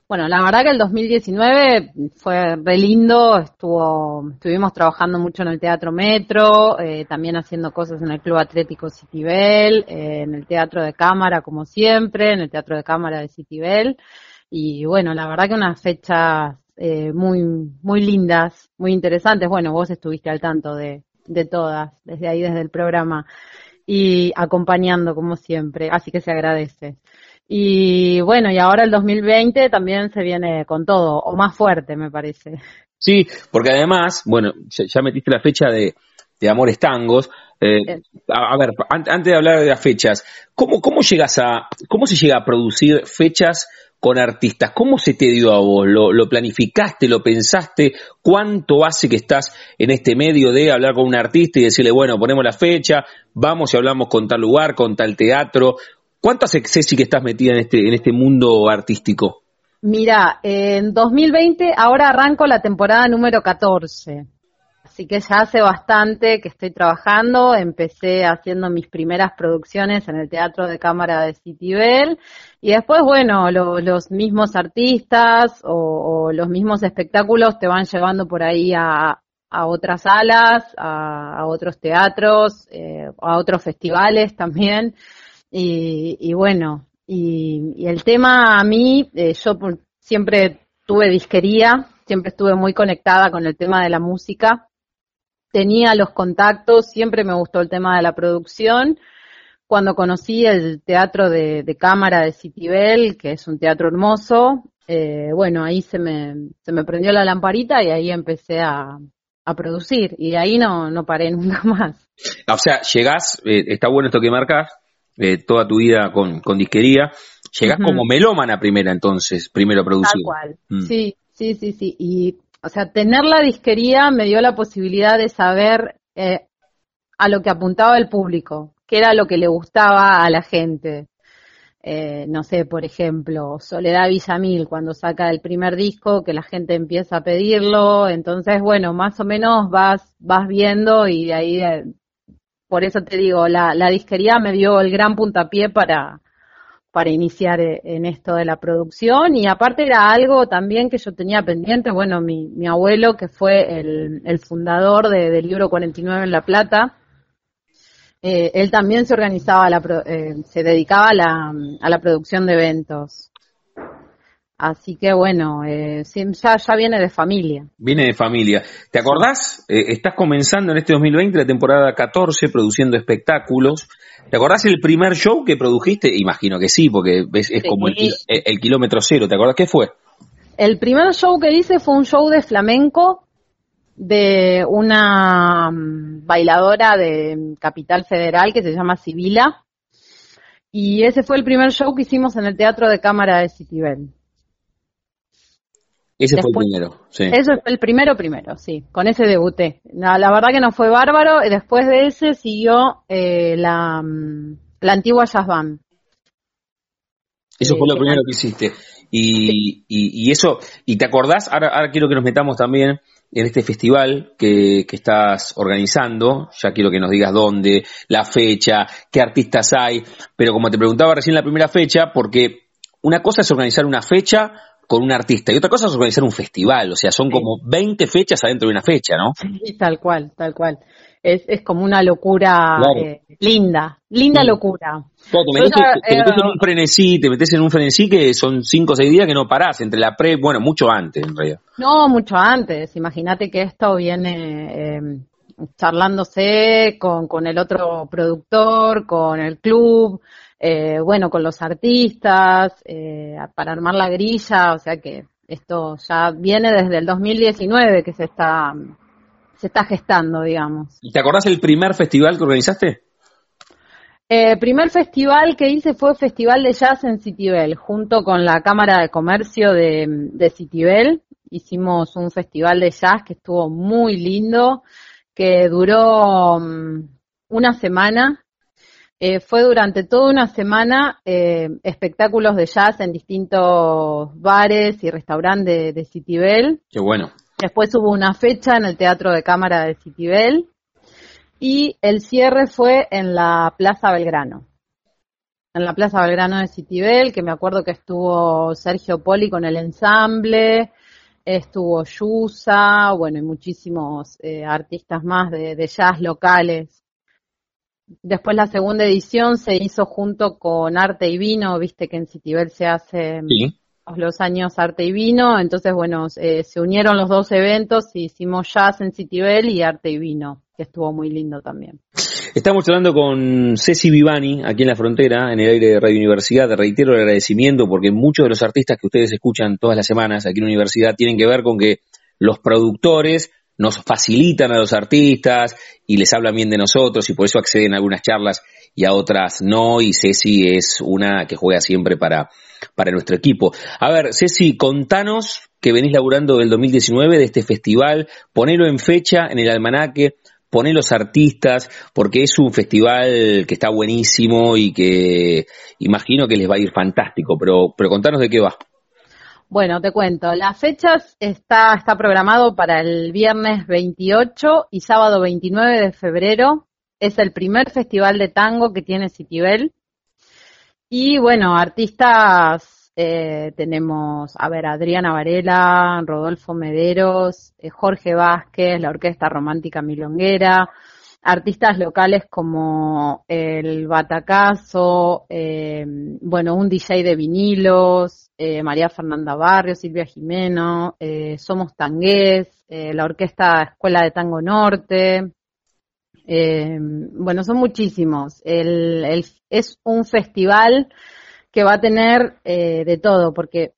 Bueno, la verdad que el 2019 fue re lindo, estuvo, estuvimos trabajando mucho en el Teatro Metro, eh, también haciendo cosas en el Club Atlético Citibel, eh, en el Teatro de Cámara como siempre, en el Teatro de Cámara de Citibel, y bueno, la verdad que unas fechas eh, muy, muy lindas, muy interesantes, bueno, vos estuviste al tanto de, de todas, desde ahí, desde el programa, y acompañando como siempre, así que se agradece. Y bueno, y ahora el 2020 también se viene con todo, o más fuerte, me parece. Sí, porque además, bueno, ya metiste la fecha de, de Amores Tangos. Eh, a, a, ver, antes de hablar de las fechas, ¿cómo, cómo llegas a, cómo se llega a producir fechas con artistas? ¿Cómo se te dio a vos? ¿Lo, ¿Lo planificaste? ¿Lo pensaste? ¿Cuánto hace que estás en este medio de hablar con un artista y decirle, bueno, ponemos la fecha, vamos y hablamos con tal lugar, con tal teatro? ¿Cuánto hace, Ceci, que estás metida en este, en este mundo artístico? Mira, en 2020 ahora arranco la temporada número 14. Así que ya hace bastante que estoy trabajando. Empecé haciendo mis primeras producciones en el Teatro de Cámara de Citibel. Y después, bueno, lo, los mismos artistas o, o, los mismos espectáculos te van llevando por ahí a, a otras salas, a, a otros teatros, eh, a otros festivales también. Y, y bueno, y, el tema a mí, eh, yo siempre tuve disquería, siempre estuve muy conectada con el tema de la música. tenía los contactos, siempre me gustó el tema de la producción. Cuando conocí el teatro de, cámara de Citibel, que es un teatro hermoso, eh, bueno, ahí se me, se me prendió la lamparita y ahí empecé a, producir. Y ahí no, no paré [laughs] nunca más. O sea, llegás, eh, está bueno esto que marcas, eh, toda tu vida con, con disquería, llegás como melómana primera entonces, primero a producir. Tal cual, mm. sí, sí, sí, sí. Y o sea, tener la disquería me dio la posibilidad de saber eh, a lo que apuntaba el público, qué era lo que le gustaba a la gente. Eh, no sé, por ejemplo, Soledad Villamil cuando saca el primer disco, que la gente empieza a pedirlo, entonces, bueno, más o menos vas, vas viendo y de ahí, eh, por eso te digo, la, disquería me dio el gran puntapié para, para iniciar eh, en esto de la producción y aparte era algo también que yo tenía pendiente, bueno, mi, abuelo que fue el, el fundador de, del libro 49 en La Plata, eh, él también se organizaba, la, eh, se dedicaba a la, a la producción de eventos. Así que bueno, eh, ya, ya viene de familia. Viene de familia. ¿Te acordás? Eh, estás comenzando en este 2020 la temporada 14 produciendo espectáculos. ¿Te acordás el primer show que produjiste? Imagino que sí, porque es, como el, el, kilómetro cero. ¿Te acordás qué fue? El primer show que hice fue un show de flamenco de una mm, bailadora de Capital Federal que se llama Sibila. Y ese fue el primer show que hicimos en el Teatro de Cámara de Citibel. Ese fue el primero, sí. Eso fue el primero, primero, sí. Con ese debuté. La, verdad que no fue bárbaro. Y después de ese siguió eh, la, mm, la antigua Jazz Band. Eso fue lo eh, primero que hiciste. Y, y, eso, y te acordás, ahora, ahora quiero que nos metamos también en este festival que, que, estás organizando, ya quiero que nos digas dónde, la fecha, qué artistas hay, pero como te preguntaba recién la primera fecha, porque una cosa es organizar una fecha con un artista. Y otra cosa es organizar un festival, o sea, son como 20 fechas adentro de una fecha, ¿no? Sí, tal cual, tal cual. Es, es como una locura eh, linda, linda locura. te, metes, en un frenesí, te metes en un frenesí que son 5 o 6 días que no parás, entre la pre, bueno, mucho antes en realidad. No, mucho antes. Imagínate que esto viene... Eh, charlándose con, con el otro productor, con el club, eh, bueno, con los artistas, eh, para armar la grilla, o sea que esto ya viene desde el 2019 que se está, se está gestando, digamos. ¿Y te acordás el primer festival que organizaste? El eh, primer festival que hice fue Festival de Jazz en Citibel, junto con la Cámara de Comercio de, de Citibel. Hicimos un festival de jazz que estuvo muy lindo, que duró mm, una semana eh, fue durante toda una semana eh, espectáculos de jazz en distintos bares y restaurantes de, Citibel. Qué bueno. Después hubo una fecha en el Teatro de Cámara de Citibel y el cierre fue en la Plaza Belgrano. En la Plaza Belgrano de Citibel, que me acuerdo que estuvo Sergio Poli con el ensamble, estuvo Yusa, bueno, y muchísimos eh, artistas más de jazz locales. Después la segunda edición se hizo junto con Arte y Vino, viste que en Citibel se hace los años Arte y Vino, entonces bueno, eh, se unieron los dos eventos y hicimos Jazz en Citibel y Arte y Vino, que estuvo muy lindo también. Estamos hablando con Ceci Vivani, aquí en la frontera, en el aire de Radio Universidad. Te reitero el agradecimiento porque muchos de los artistas que ustedes escuchan todas las semanas aquí en la universidad tienen que ver con que los productores nos facilitan a los artistas y les hablan bien de nosotros y por eso acceden a algunas charlas y a otras no y Ceci es una que juega siempre para, para nuestro equipo. A ver, Ceci, contanos que venís laburando del 2019 de este festival, ponelo en fecha en el almanaque, poné los artistas, porque es un festival que está buenísimo y que imagino que les va a ir fantástico, pero, pero contanos de qué va. Bueno, te cuento, las fechas está, está programado para el viernes 28 y sábado 29 de febrero. Es el primer festival de tango que tiene Citibel. Y bueno, artistas eh, tenemos, a ver, Adriana Varela, Rodolfo Mederos, eh, Jorge Vázquez, la Orquesta Romántica Milonguera, artistas locales como el Batacazo, eh, bueno, un DJ de vinilos, eh, María Fernanda Barrio, Silvia Jimeno, eh, Somos Tangués, la Orquesta Escuela de Tango Norte. bueno, son muchísimos. es un festival que va a tener de todo, porque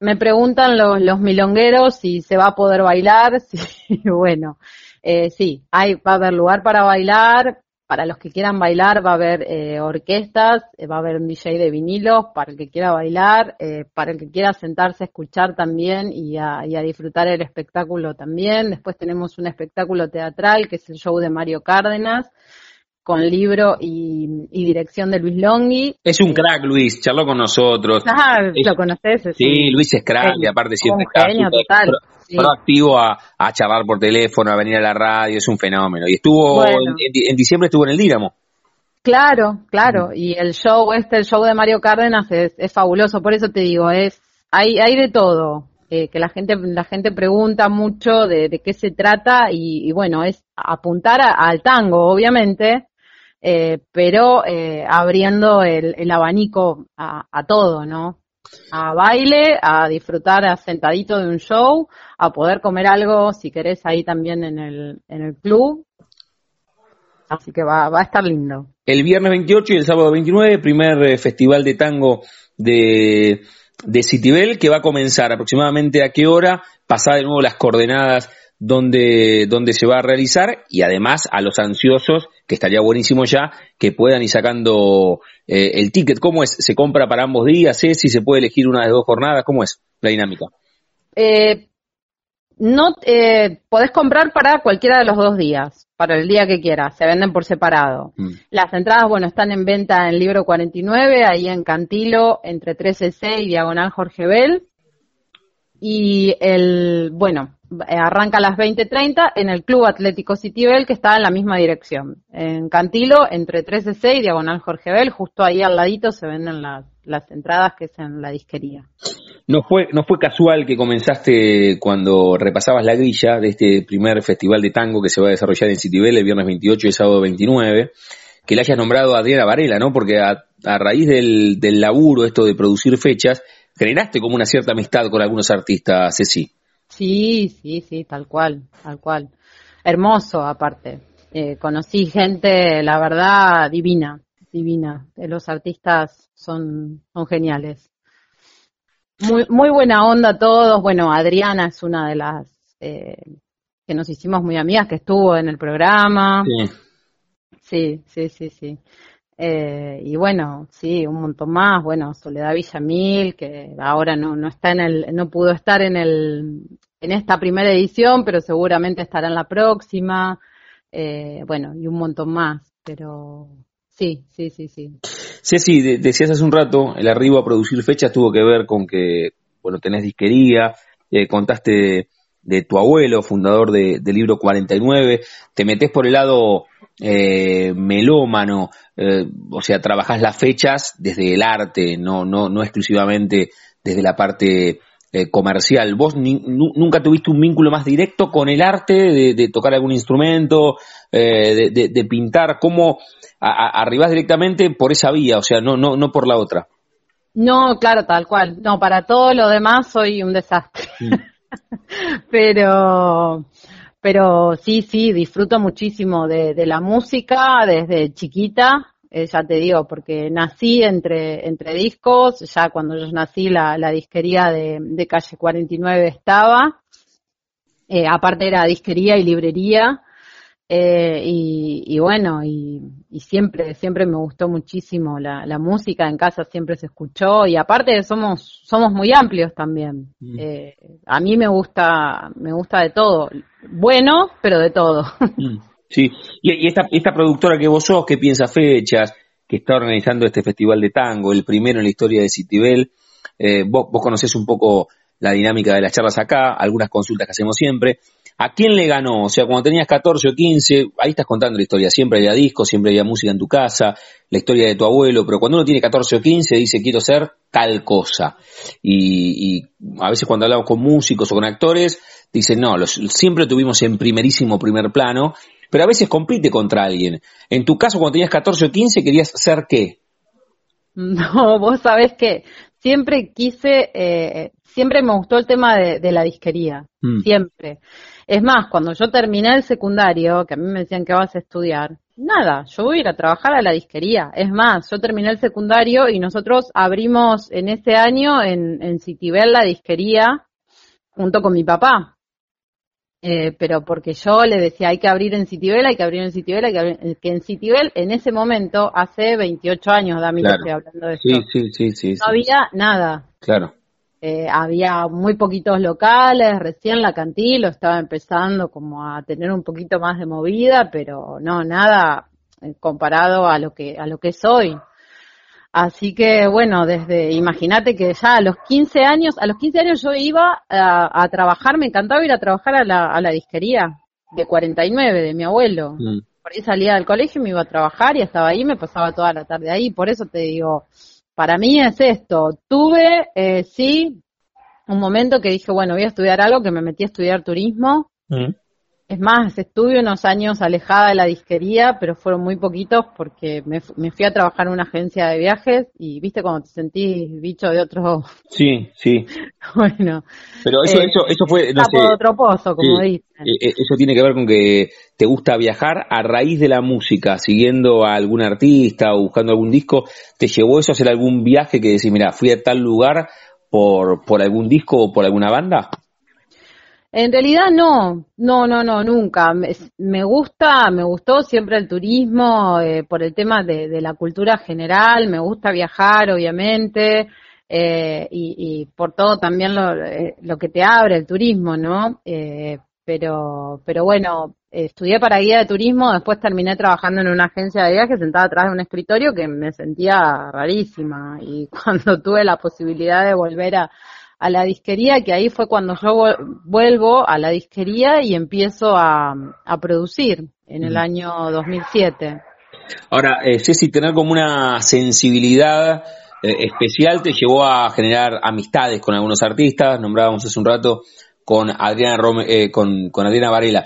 me preguntan los, los milongueros si se va a poder bailar, [laughs] si, bueno, eh, sí, hay, va a haber lugar para bailar, para los que quieran bailar va a haber eh, orquestas, eh, va a haber un DJ de vinilos para el que quiera bailar, eh, para el que quiera sentarse a escuchar también y a, y a, disfrutar el espectáculo también. Después tenemos un espectáculo teatral que es el show de Mario Cárdenas con libro y, dirección de Luis Longhi. Es un crack, Luis, charló con nosotros. Ah, lo conoces. Sí, Luis es crack y aparte siempre está total, proactivo a, a, charlar por teléfono, a venir a la radio, es un fenómeno. Y estuvo, en, diciembre estuvo en el Díramo. Claro, claro, y el show este, el show de Mario Cárdenas es, es fabuloso, por eso te digo, es hay, hay de todo, eh, que la gente la gente pregunta mucho de, de qué se trata y, bueno, es apuntar al tango, obviamente, eh, pero eh, abriendo el, abanico a, todo, ¿no? A baile, a disfrutar a sentadito de un show, a poder comer algo, si querés, ahí también en el, en el club. Así que va, va a estar lindo. El viernes 28 y el sábado 29, primer eh, festival de tango de, de Citibel, que va a comenzar aproximadamente a qué hora, pasar de nuevo las coordenadas donde, donde se va a realizar y además a los ansiosos, que estaría buenísimo ya, que puedan ir sacando eh, el ticket. ¿Cómo es? ¿Se compra para ambos días? ¿Es? ¿Si se puede elegir una de dos jornadas? ¿Cómo es la dinámica? Eh, no, eh, podés comprar para cualquiera de los dos días, para el día que quieras, se venden por separado. Mm. Las entradas, bueno, están en venta en Libro 49, ahí en Cantilo, entre 13C y Diagonal Jorge Bell. Y el, bueno, arranca a las 20.30 en el Club Atlético Citibel, que está en la misma dirección. En Cantilo, entre 13C y Diagonal Jorge Bell, justo ahí al ladito se venden las, entradas que es en la disquería. No fue, no fue casual que comenzaste cuando repasabas la grilla de este primer festival de tango que se va a desarrollar en Citibel el viernes 28 y el sábado 29, que le hayas nombrado a Adriana Varela, ¿no? Porque a, raíz del, del laburo, esto de producir fechas, generaste como una cierta amistad con algunos artistas, Ceci. Sí, sí, sí, tal cual, tal cual. Hermoso, aparte. Eh, conocí gente, la verdad, divina, divina. Los artistas son, son geniales. Muy, muy buena onda todos. Bueno, Adriana es una de las eh, que nos hicimos muy amigas, que estuvo en el programa. Sí, sí, sí, sí. sí. Eh, y bueno, sí, un montón más. Bueno, Soledad Villamil, que ahora no, no está en el, no pudo estar en el, en esta primera edición, pero seguramente estará en la próxima. Eh, bueno, y un montón más, pero sí, sí, sí, sí. Ceci, decías hace un rato, el arribo a producir fechas tuvo que ver con que, bueno, tenés disquería, eh, contaste de, tu abuelo, fundador de, Libro 49, te metes por el lado eh, melómano, eh, o sea, trabajás las fechas desde el arte, no, no, no exclusivamente desde la parte eh, comercial. ¿Vos nunca tuviste un vínculo más directo con el arte, de, tocar algún instrumento, eh, de, pintar? ¿Cómo arribás directamente por esa vía, o sea, no, no, no por la otra? No, claro, tal cual. No, para todo lo demás soy un desastre. Mm. [laughs] pero, pero sí, sí, disfruto muchísimo de, la música desde chiquita. Eh, ya te digo, porque nací entre, entre discos, ya cuando yo nací la, la disquería de, de calle 49 estaba, eh, aparte era disquería y librería, eh, y, y, bueno, y, y, siempre, siempre me gustó muchísimo la, la, música, en casa siempre se escuchó, y aparte somos, somos muy amplios también. Mm. Eh, a mí me gusta, me gusta de todo, bueno, pero de todo. [laughs] Mm. Sí, y, esta, esta productora que vos sos, que piensa fechas, que está organizando este festival de tango, el primero en la historia de Citibel, eh, vos, vos conocés un poco la dinámica de las charlas acá, algunas consultas que hacemos siempre. ¿A quién le ganó? O sea, cuando tenías 14 o 15, ahí estás contando la historia. Siempre había discos, siempre había música en tu casa, la historia de tu abuelo, pero cuando uno tiene 14 o 15 dice quiero ser tal cosa. Y, y a veces cuando hablamos con músicos o con actores, dicen no, los, siempre tuvimos en primerísimo primer plano pero a veces compite contra alguien. En tu caso, cuando tenías 14 o 15, ¿querías ser qué? [laughs] No, vos sabés que siempre quise, eh, siempre me gustó el tema de, la disquería, mm. siempre. Es más, cuando yo terminé el secundario, que a mí me decían que vas a estudiar, nada, yo voy a ir a trabajar a la disquería. Es más, yo terminé el secundario y nosotros abrimos en ese año en, en Citibel la disquería junto con mi papá. Eh, pero porque yo le decía hay que abrir en Citibel, hay que abrir en Citibel, hay que abrir, que en Citibel en ese momento, hace 28 años, Dami, estoy hablando de esto, sí, sí, sí, no había nada. Claro. Eh, había muy poquitos locales, recién la Cantilo estaba empezando como a tener un poquito más de movida, pero no, nada eh, comparado a lo que, a lo que soy. Así que bueno, desde, imagínate que ya a los 15 años, a los 15 años yo iba a, trabajar, me encantaba ir a trabajar a la, a la disquería de 49 de mi abuelo. Mm. Por ahí salía del colegio, me iba a trabajar y estaba ahí, me pasaba toda la tarde ahí. Por eso te digo, para mí es esto. Tuve, eh, sí, un momento que dije, bueno, voy a estudiar algo, que me metí a estudiar turismo. Mm. Es más, estuve unos años alejada de la disquería, pero fueron muy poquitos porque me, fui a trabajar en una agencia de viajes y viste cuando te sentís bicho de otro. [laughs] Sí, sí. [laughs] bueno. Pero eso, eso, eso fue. No sé, otro pozo, como dicen. Eh, eh, eso tiene que ver con que te gusta viajar a raíz de la música, siguiendo a algún artista o buscando algún disco. ¿Te llevó eso a hacer algún viaje que decís, mira, fui a tal lugar por, por algún disco o por alguna banda? En realidad no, no, no, no, nunca. Me, gusta, me gustó siempre el turismo eh, por el tema de, la cultura general, me gusta viajar, obviamente, eh, y, por todo también lo, eh, que te abre el turismo, ¿no? pero, pero bueno, estudié para guía de turismo, después terminé trabajando en una agencia de viajes sentada atrás de un escritorio que me sentía rarísima y [laughs] cuando tuve la posibilidad de volver a a la disquería, que ahí fue cuando yo vuelvo a la disquería y empiezo a, producir en el año 2007. Ahora, eh, Ceci, tener como una sensibilidad eh, especial te llevó a generar amistades con algunos artistas, nombrábamos hace un rato con Adriana, eh, con, Adriana Varela.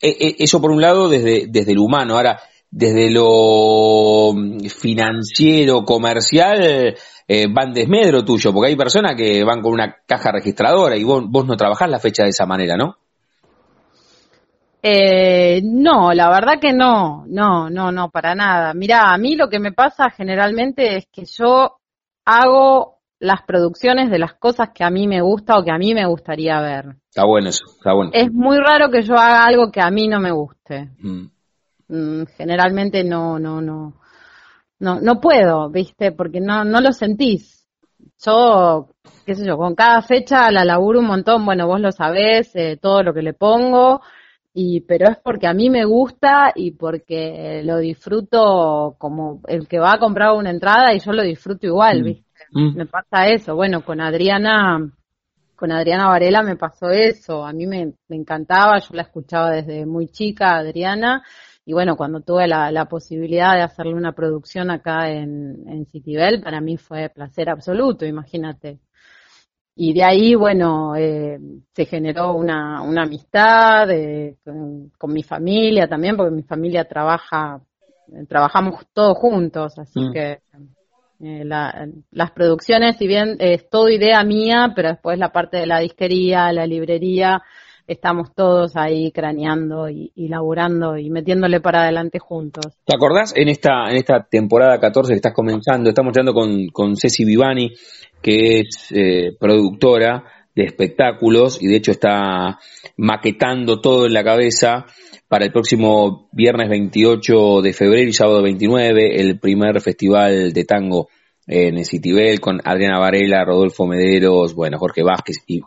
eso por un lado desde, desde lo humano. Ahora, desde lo financiero, comercial, eh, van desmedro tuyo, porque hay personas que van con una caja registradora y vos, vos no trabajás la fecha de esa manera, ¿no? Eh, no, la verdad que no, no, no, no, para nada. Mira, a mí lo que me pasa generalmente es que yo hago las producciones de las cosas que a mí me gusta o que a mí me gustaría ver. Está bueno eso, está bueno. Es muy raro que yo haga algo que a mí no me guste. Mm. Mm, generalmente no, no, no no, no puedo, viste, porque no, no lo sentís. Yo, qué sé yo, con cada fecha la laburo un montón, bueno, vos lo sabés, eh, todo lo que le pongo, y pero es porque a mí me gusta y porque lo disfruto como el que va a comprar una entrada y yo lo disfruto igual, mm. ¿viste? Mm. Me pasa eso. Bueno, con Adriana, con Adriana Varela me pasó eso. A mí me, me encantaba, yo la escuchaba desde muy chica, Adriana, y bueno, cuando tuve la, posibilidad de hacerle una producción acá en, en Citibel, para mí fue placer absoluto, imagínate. Y de ahí, bueno, eh, se generó una, una amistad eh, con, mi familia también, porque mi familia trabaja, trabajamos todos juntos, así mm. que eh, las producciones, si bien es todo idea mía, pero después la parte de la disquería, la librería, estamos todos ahí craneando y, laburando y metiéndole para adelante juntos. ¿Te acordás en esta, en esta temporada 14 que estás comenzando? Estamos hablando con, con Ceci Vivani, que es eh, productora de espectáculos y de hecho está maquetando todo en la cabeza para el próximo viernes 28 de febrero y sábado 29, el primer festival de tango en Citibel con Adriana Varela, Rodolfo Mederos, bueno, Jorge Vázquez y,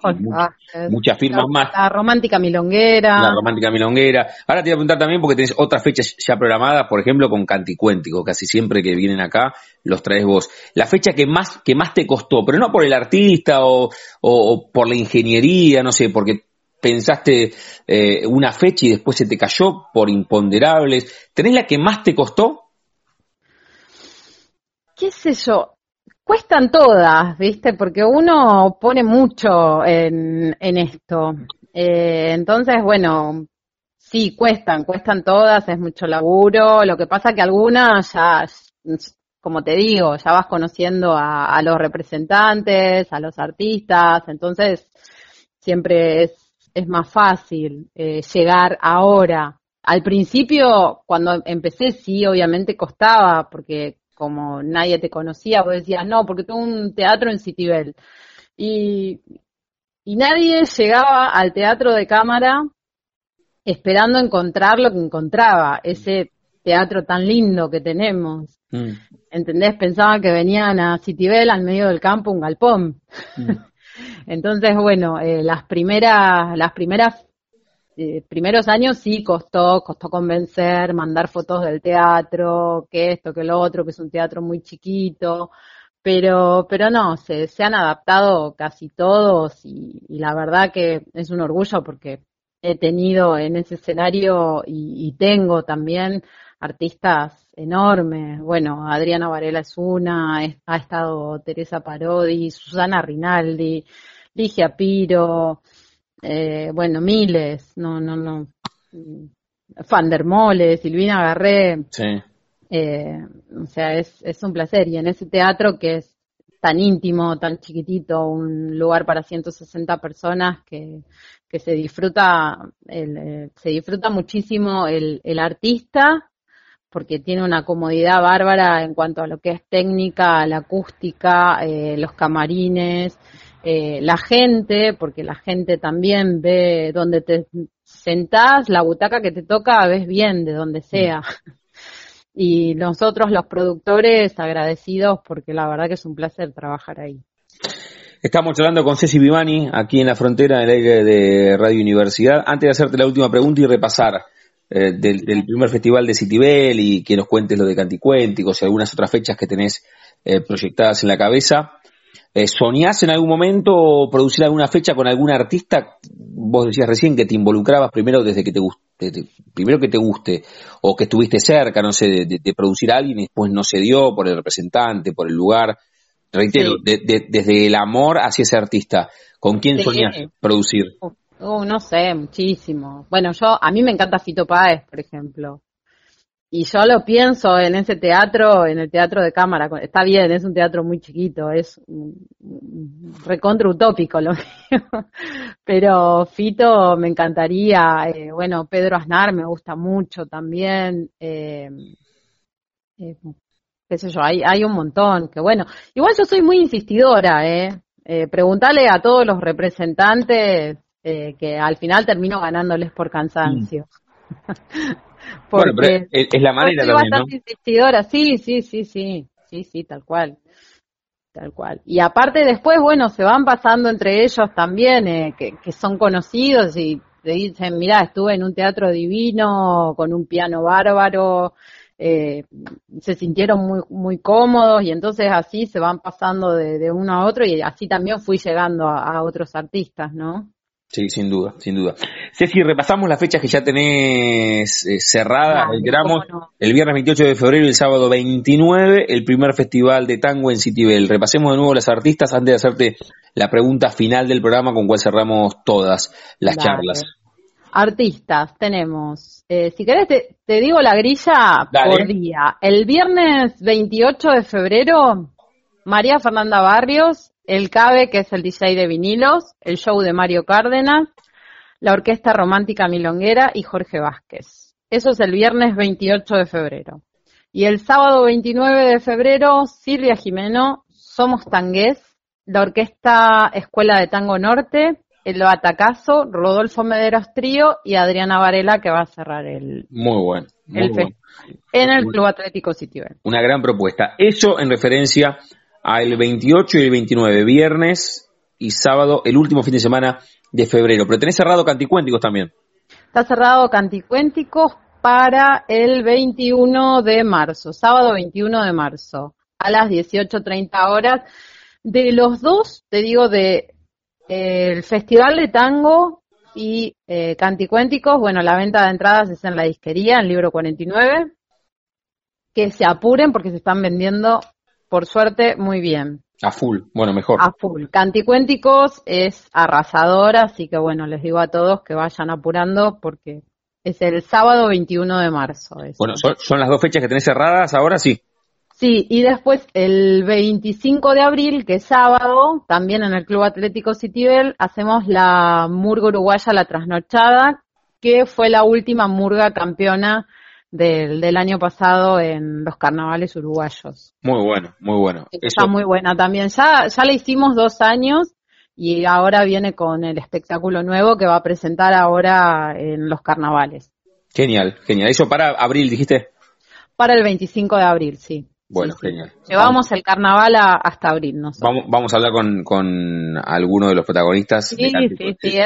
muchas firmas más. La romántica milonguera. La romántica milonguera. Ahora te voy a preguntar también porque tenés otras fechas ya programadas, por ejemplo, con Canticuéntico, casi siempre que vienen acá los traes vos. La fecha que más, que más te costó, pero no por el artista o, por la ingeniería, no sé, porque pensaste eh, una fecha y después se te cayó por imponderables. ¿Tenés la que más te costó? qué sé yo, cuestan todas, ¿viste? Porque uno pone mucho en, en esto. Eh, entonces, bueno, sí, cuestan, cuestan todas, es mucho laburo. Lo que pasa que algunas ya, como te digo, ya vas conociendo a, los representantes, a los artistas, entonces siempre es, es más fácil eh, llegar ahora. Al principio, cuando empecé, sí, obviamente costaba, porque como nadie te conocía, vos decías, no, porque tengo un teatro en Citibel. Y, y nadie llegaba al teatro de cámara esperando encontrar lo que encontraba, ese teatro tan lindo que tenemos. Mm. ¿Entendés? Pensaban que venían a Citibel al medio del campo un galpón. Mm. [laughs] Entonces, bueno, eh, las primeras, las primeras eh, primeros años sí costó, costó convencer, mandar fotos del teatro, que esto, que lo otro, que es un teatro muy chiquito, pero, pero no, se, se han adaptado casi todos y, la verdad que es un orgullo porque he tenido en ese escenario y, tengo también artistas enormes. Bueno, Adriana Varela es una, ha estado Teresa Parodi, Susana Rinaldi, Ligia Piro, eh, bueno, miles, no, no, no. Fandermole, Silvina Garré. Sí. Eh, o sea, es, es un placer. Y en ese teatro que es tan íntimo, tan chiquitito, un lugar para 160 personas que, que se disfruta, el, eh, se disfruta muchísimo el, el artista porque tiene una comodidad bárbara en cuanto a lo que es técnica, la acústica, eh, los camarines, eh, la gente, porque la gente también ve donde te sentás, la butaca que te toca, ves bien de donde sea. [laughs] Y nosotros los productores agradecidos porque la verdad que es un placer trabajar ahí. Estamos hablando con Ceci Vivani aquí en la frontera del aire de Radio Universidad. Antes de hacerte la última pregunta y repasar eh, del, primer festival de Citibel y que nos cuentes lo de Canticuénticos y algunas otras fechas que tenés eh, proyectadas en la cabeza, eh, ¿Soñás en algún momento producir alguna fecha con algún artista? Vos decías recién que te involucrabas primero desde que te guste, primero que te guste, o que estuviste cerca, no sé, de, producir a alguien y después no se dio por el representante, por el lugar. Reitero, desde el amor hacia ese artista, ¿con quién soñás producir? Uh, no sé, muchísimo. Bueno, yo, a mí me encanta Fito Páez, por ejemplo y yo lo pienso en ese teatro, en el teatro de cámara, está bien, es un teatro muy chiquito, es recontra utópico lo [laughs] mío, pero Fito me encantaría, eh, bueno, Pedro Aznar me gusta mucho también, eh, eh, qué sé yo, hay, hay un montón, que bueno, igual yo soy muy insistidora, eh, eh preguntarle a todos los representantes que al final termino ganándoles por cansancio. Mm. [laughs] bueno, pero es, la manera soy también, bastante insistidora, sí, sí, sí, sí, sí, sí, tal cual. Tal cual. Y aparte después, bueno, se van pasando entre ellos también, eh, que, que son conocidos y te dicen, mira, estuve en un teatro divino, con un piano bárbaro, eh, se sintieron muy, muy cómodos y entonces así se van pasando de, de uno a otro y así también fui llegando a otros artistas, ¿no? Sí, sin duda, sin duda. Ceci, repasamos las fechas que ya tenés eh, cerradas, el viernes 28 de febrero y el sábado 29, el primer festival de tango en Citibel. Repasemos de nuevo las artistas antes de hacerte la pregunta final del programa con cual cerramos todas las charlas. Artistas, tenemos, eh, si querés te, digo la grilla por día. El viernes 28 de febrero, María Fernanda Barrios, el CABE, que es el DJ de vinilos, el show de Mario Cárdenas, la Orquesta Romántica Milonguera y Jorge Vázquez. Eso es el viernes 28 de febrero. Y el sábado 29 de febrero, Silvia Jimeno, Somos Tangués, la Orquesta Escuela de Tango Norte, el Batacazo, Rodolfo Mederos Trío y Adriana Varela que va a cerrar el, muy bueno, en el Club Atlético Citibel. Una gran propuesta. Eso en referencia al 28 y el 29, viernes y sábado, el último fin de semana de febrero. Pero tenés cerrado Canticuénticos también. Está cerrado Canticuénticos para el 21 de marzo, sábado 21 de marzo, a las 18.30 horas. De los dos, te digo, de eh, el Festival de Tango y eh, Canticuénticos, bueno, la venta de entradas es en la disquería, en libro 49. Que se apuren porque se están vendiendo por suerte, muy bien. A full, bueno, mejor. A full. Canticuénticos es arrasadora, así que bueno, les digo a todos que vayan apurando porque Es el sábado 21 de marzo. Bueno, son, son, las dos fechas que tenés cerradas ahora, sí. Sí, y después el 25 de abril, que es sábado, también en el Club Atlético Citibel, hacemos la Murga Uruguaya La Trasnochada, que fue la última murga campeona del, del, año pasado en los carnavales uruguayos. Muy bueno, muy bueno. Está muy buena también. Ya, ya la hicimos dos años y ahora viene con el espectáculo nuevo que va a presentar ahora en los carnavales. Genial, genial. ¿Eso para abril dijiste? Para el 25 de abril, sí. Bueno, genial. Llevamos el carnaval hasta abril. ¿no? Vamos, vamos a hablar con, con alguno de los protagonistas. Sí, de sí, sí,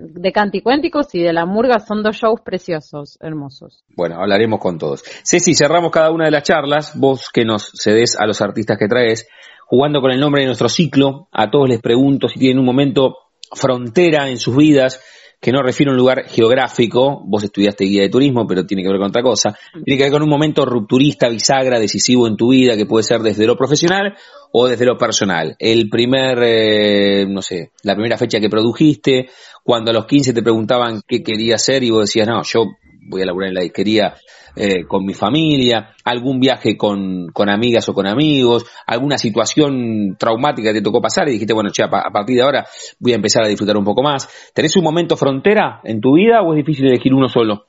de Canticuénticos y de La Murga son dos shows preciosos, hermosos. Bueno, hablaremos con todos. Ceci, cerramos cada una de las charlas, vos que nos cedes a los artistas que traes, jugando con el nombre de nuestro ciclo, a todos les pregunto si tienen un momento frontera en sus vidas, que no refiere a un lugar geográfico, vos estudiaste guía de turismo, pero tiene que ver con otra cosa, tiene que ver con un momento rupturista, bisagra, decisivo en tu vida, que puede ser desde lo profesional o desde lo personal. El primer, eh, no sé, la primera fecha que produjiste, cuando a los 15 te preguntaban qué querías hacer y vos decías, no, yo voy a laburar en la disquería eh, con mi familia, algún viaje con, con, amigas o con amigos, alguna situación traumática que te tocó pasar y dijiste, bueno, che, a, partir de ahora voy a empezar a disfrutar un poco más. ¿Tenés un momento frontera en tu vida o es difícil elegir uno solo?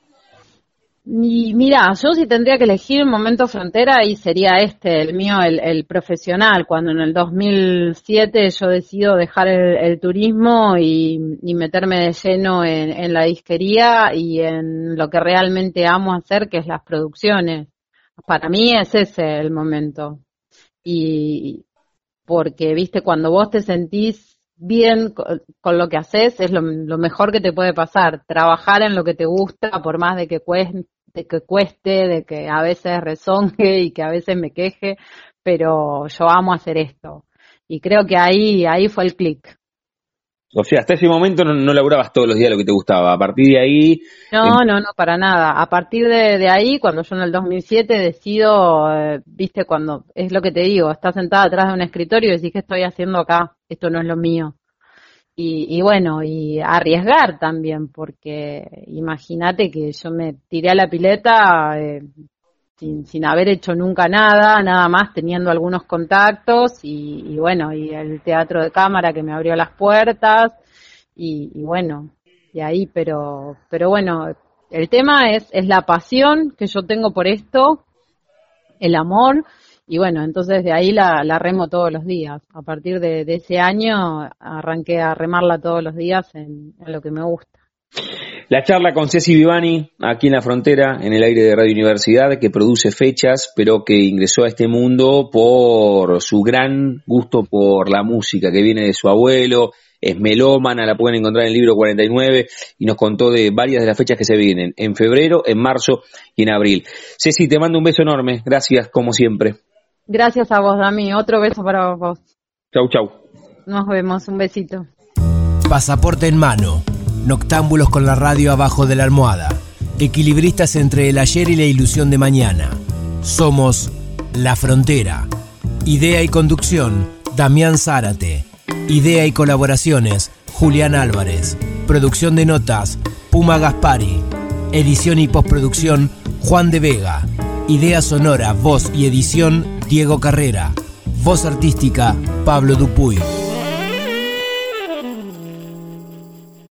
Y mira, yo si tendría que elegir un momento frontera y sería este, el mío, el, profesional, cuando en el 2007 yo decido dejar el, turismo y, meterme de lleno en, la disquería y en lo que realmente amo hacer, que es las producciones. Para mí es ese el momento. Y porque, viste, cuando vos te sentís bien con, lo que haces es lo, mejor que te puede pasar. Trabajar en lo que te gusta, por más de que cueste, de que cueste, de que a veces rezongue y que a veces me queje, pero yo amo hacer esto. Y creo que ahí, ahí fue el clic. O sea, hasta ese momento no, no, laburabas todos los días lo que te gustaba. A partir de ahí. No, no, no, para nada. A partir de, ahí, cuando yo en el 2007 decido, eh, viste, cuando es lo que te digo, estás sentada atrás de un escritorio y decís, ¿qué estoy haciendo acá? Esto no es lo mío. Y, bueno, y arriesgar también, porque imagínate que yo me tiré a la pileta eh, sin, sin haber hecho nunca nada, nada más teniendo algunos contactos y, bueno, y el teatro de cámara que me abrió las puertas y, y, bueno, y ahí, pero, pero bueno, el tema es, es la pasión que yo tengo por esto, el amor y bueno, entonces de ahí la, remo todos los días. A partir de, ese año arranqué a remarla todos los días en, lo que me gusta. La charla con Ceci Vivani, aquí en la frontera, en el aire de Radio Universidad, que produce fechas, pero que ingresó a este mundo por su gran gusto por la música que viene de su abuelo, es melómana, la pueden encontrar en el libro 49 y nos contó de varias de las fechas que se vienen, en febrero, en marzo y en abril. Ceci, te mando un beso enorme, gracias como siempre. Gracias a vos, Dami. Otro beso para vos. Chau, chau. Nos vemos. Un besito. Pasaporte en mano. Noctámbulos con la radio abajo de la almohada. Equilibristas entre el ayer y la ilusión de mañana. Somos La Frontera. Idea y conducción, Damián Zárate. Idea y colaboraciones, Julián Álvarez. Producción de notas, Puma Gaspari. Edición y postproducción, Juan de Vega. Idea sonora, voz y edición, Diego Carrera. Voz artística, Pablo Dupuy.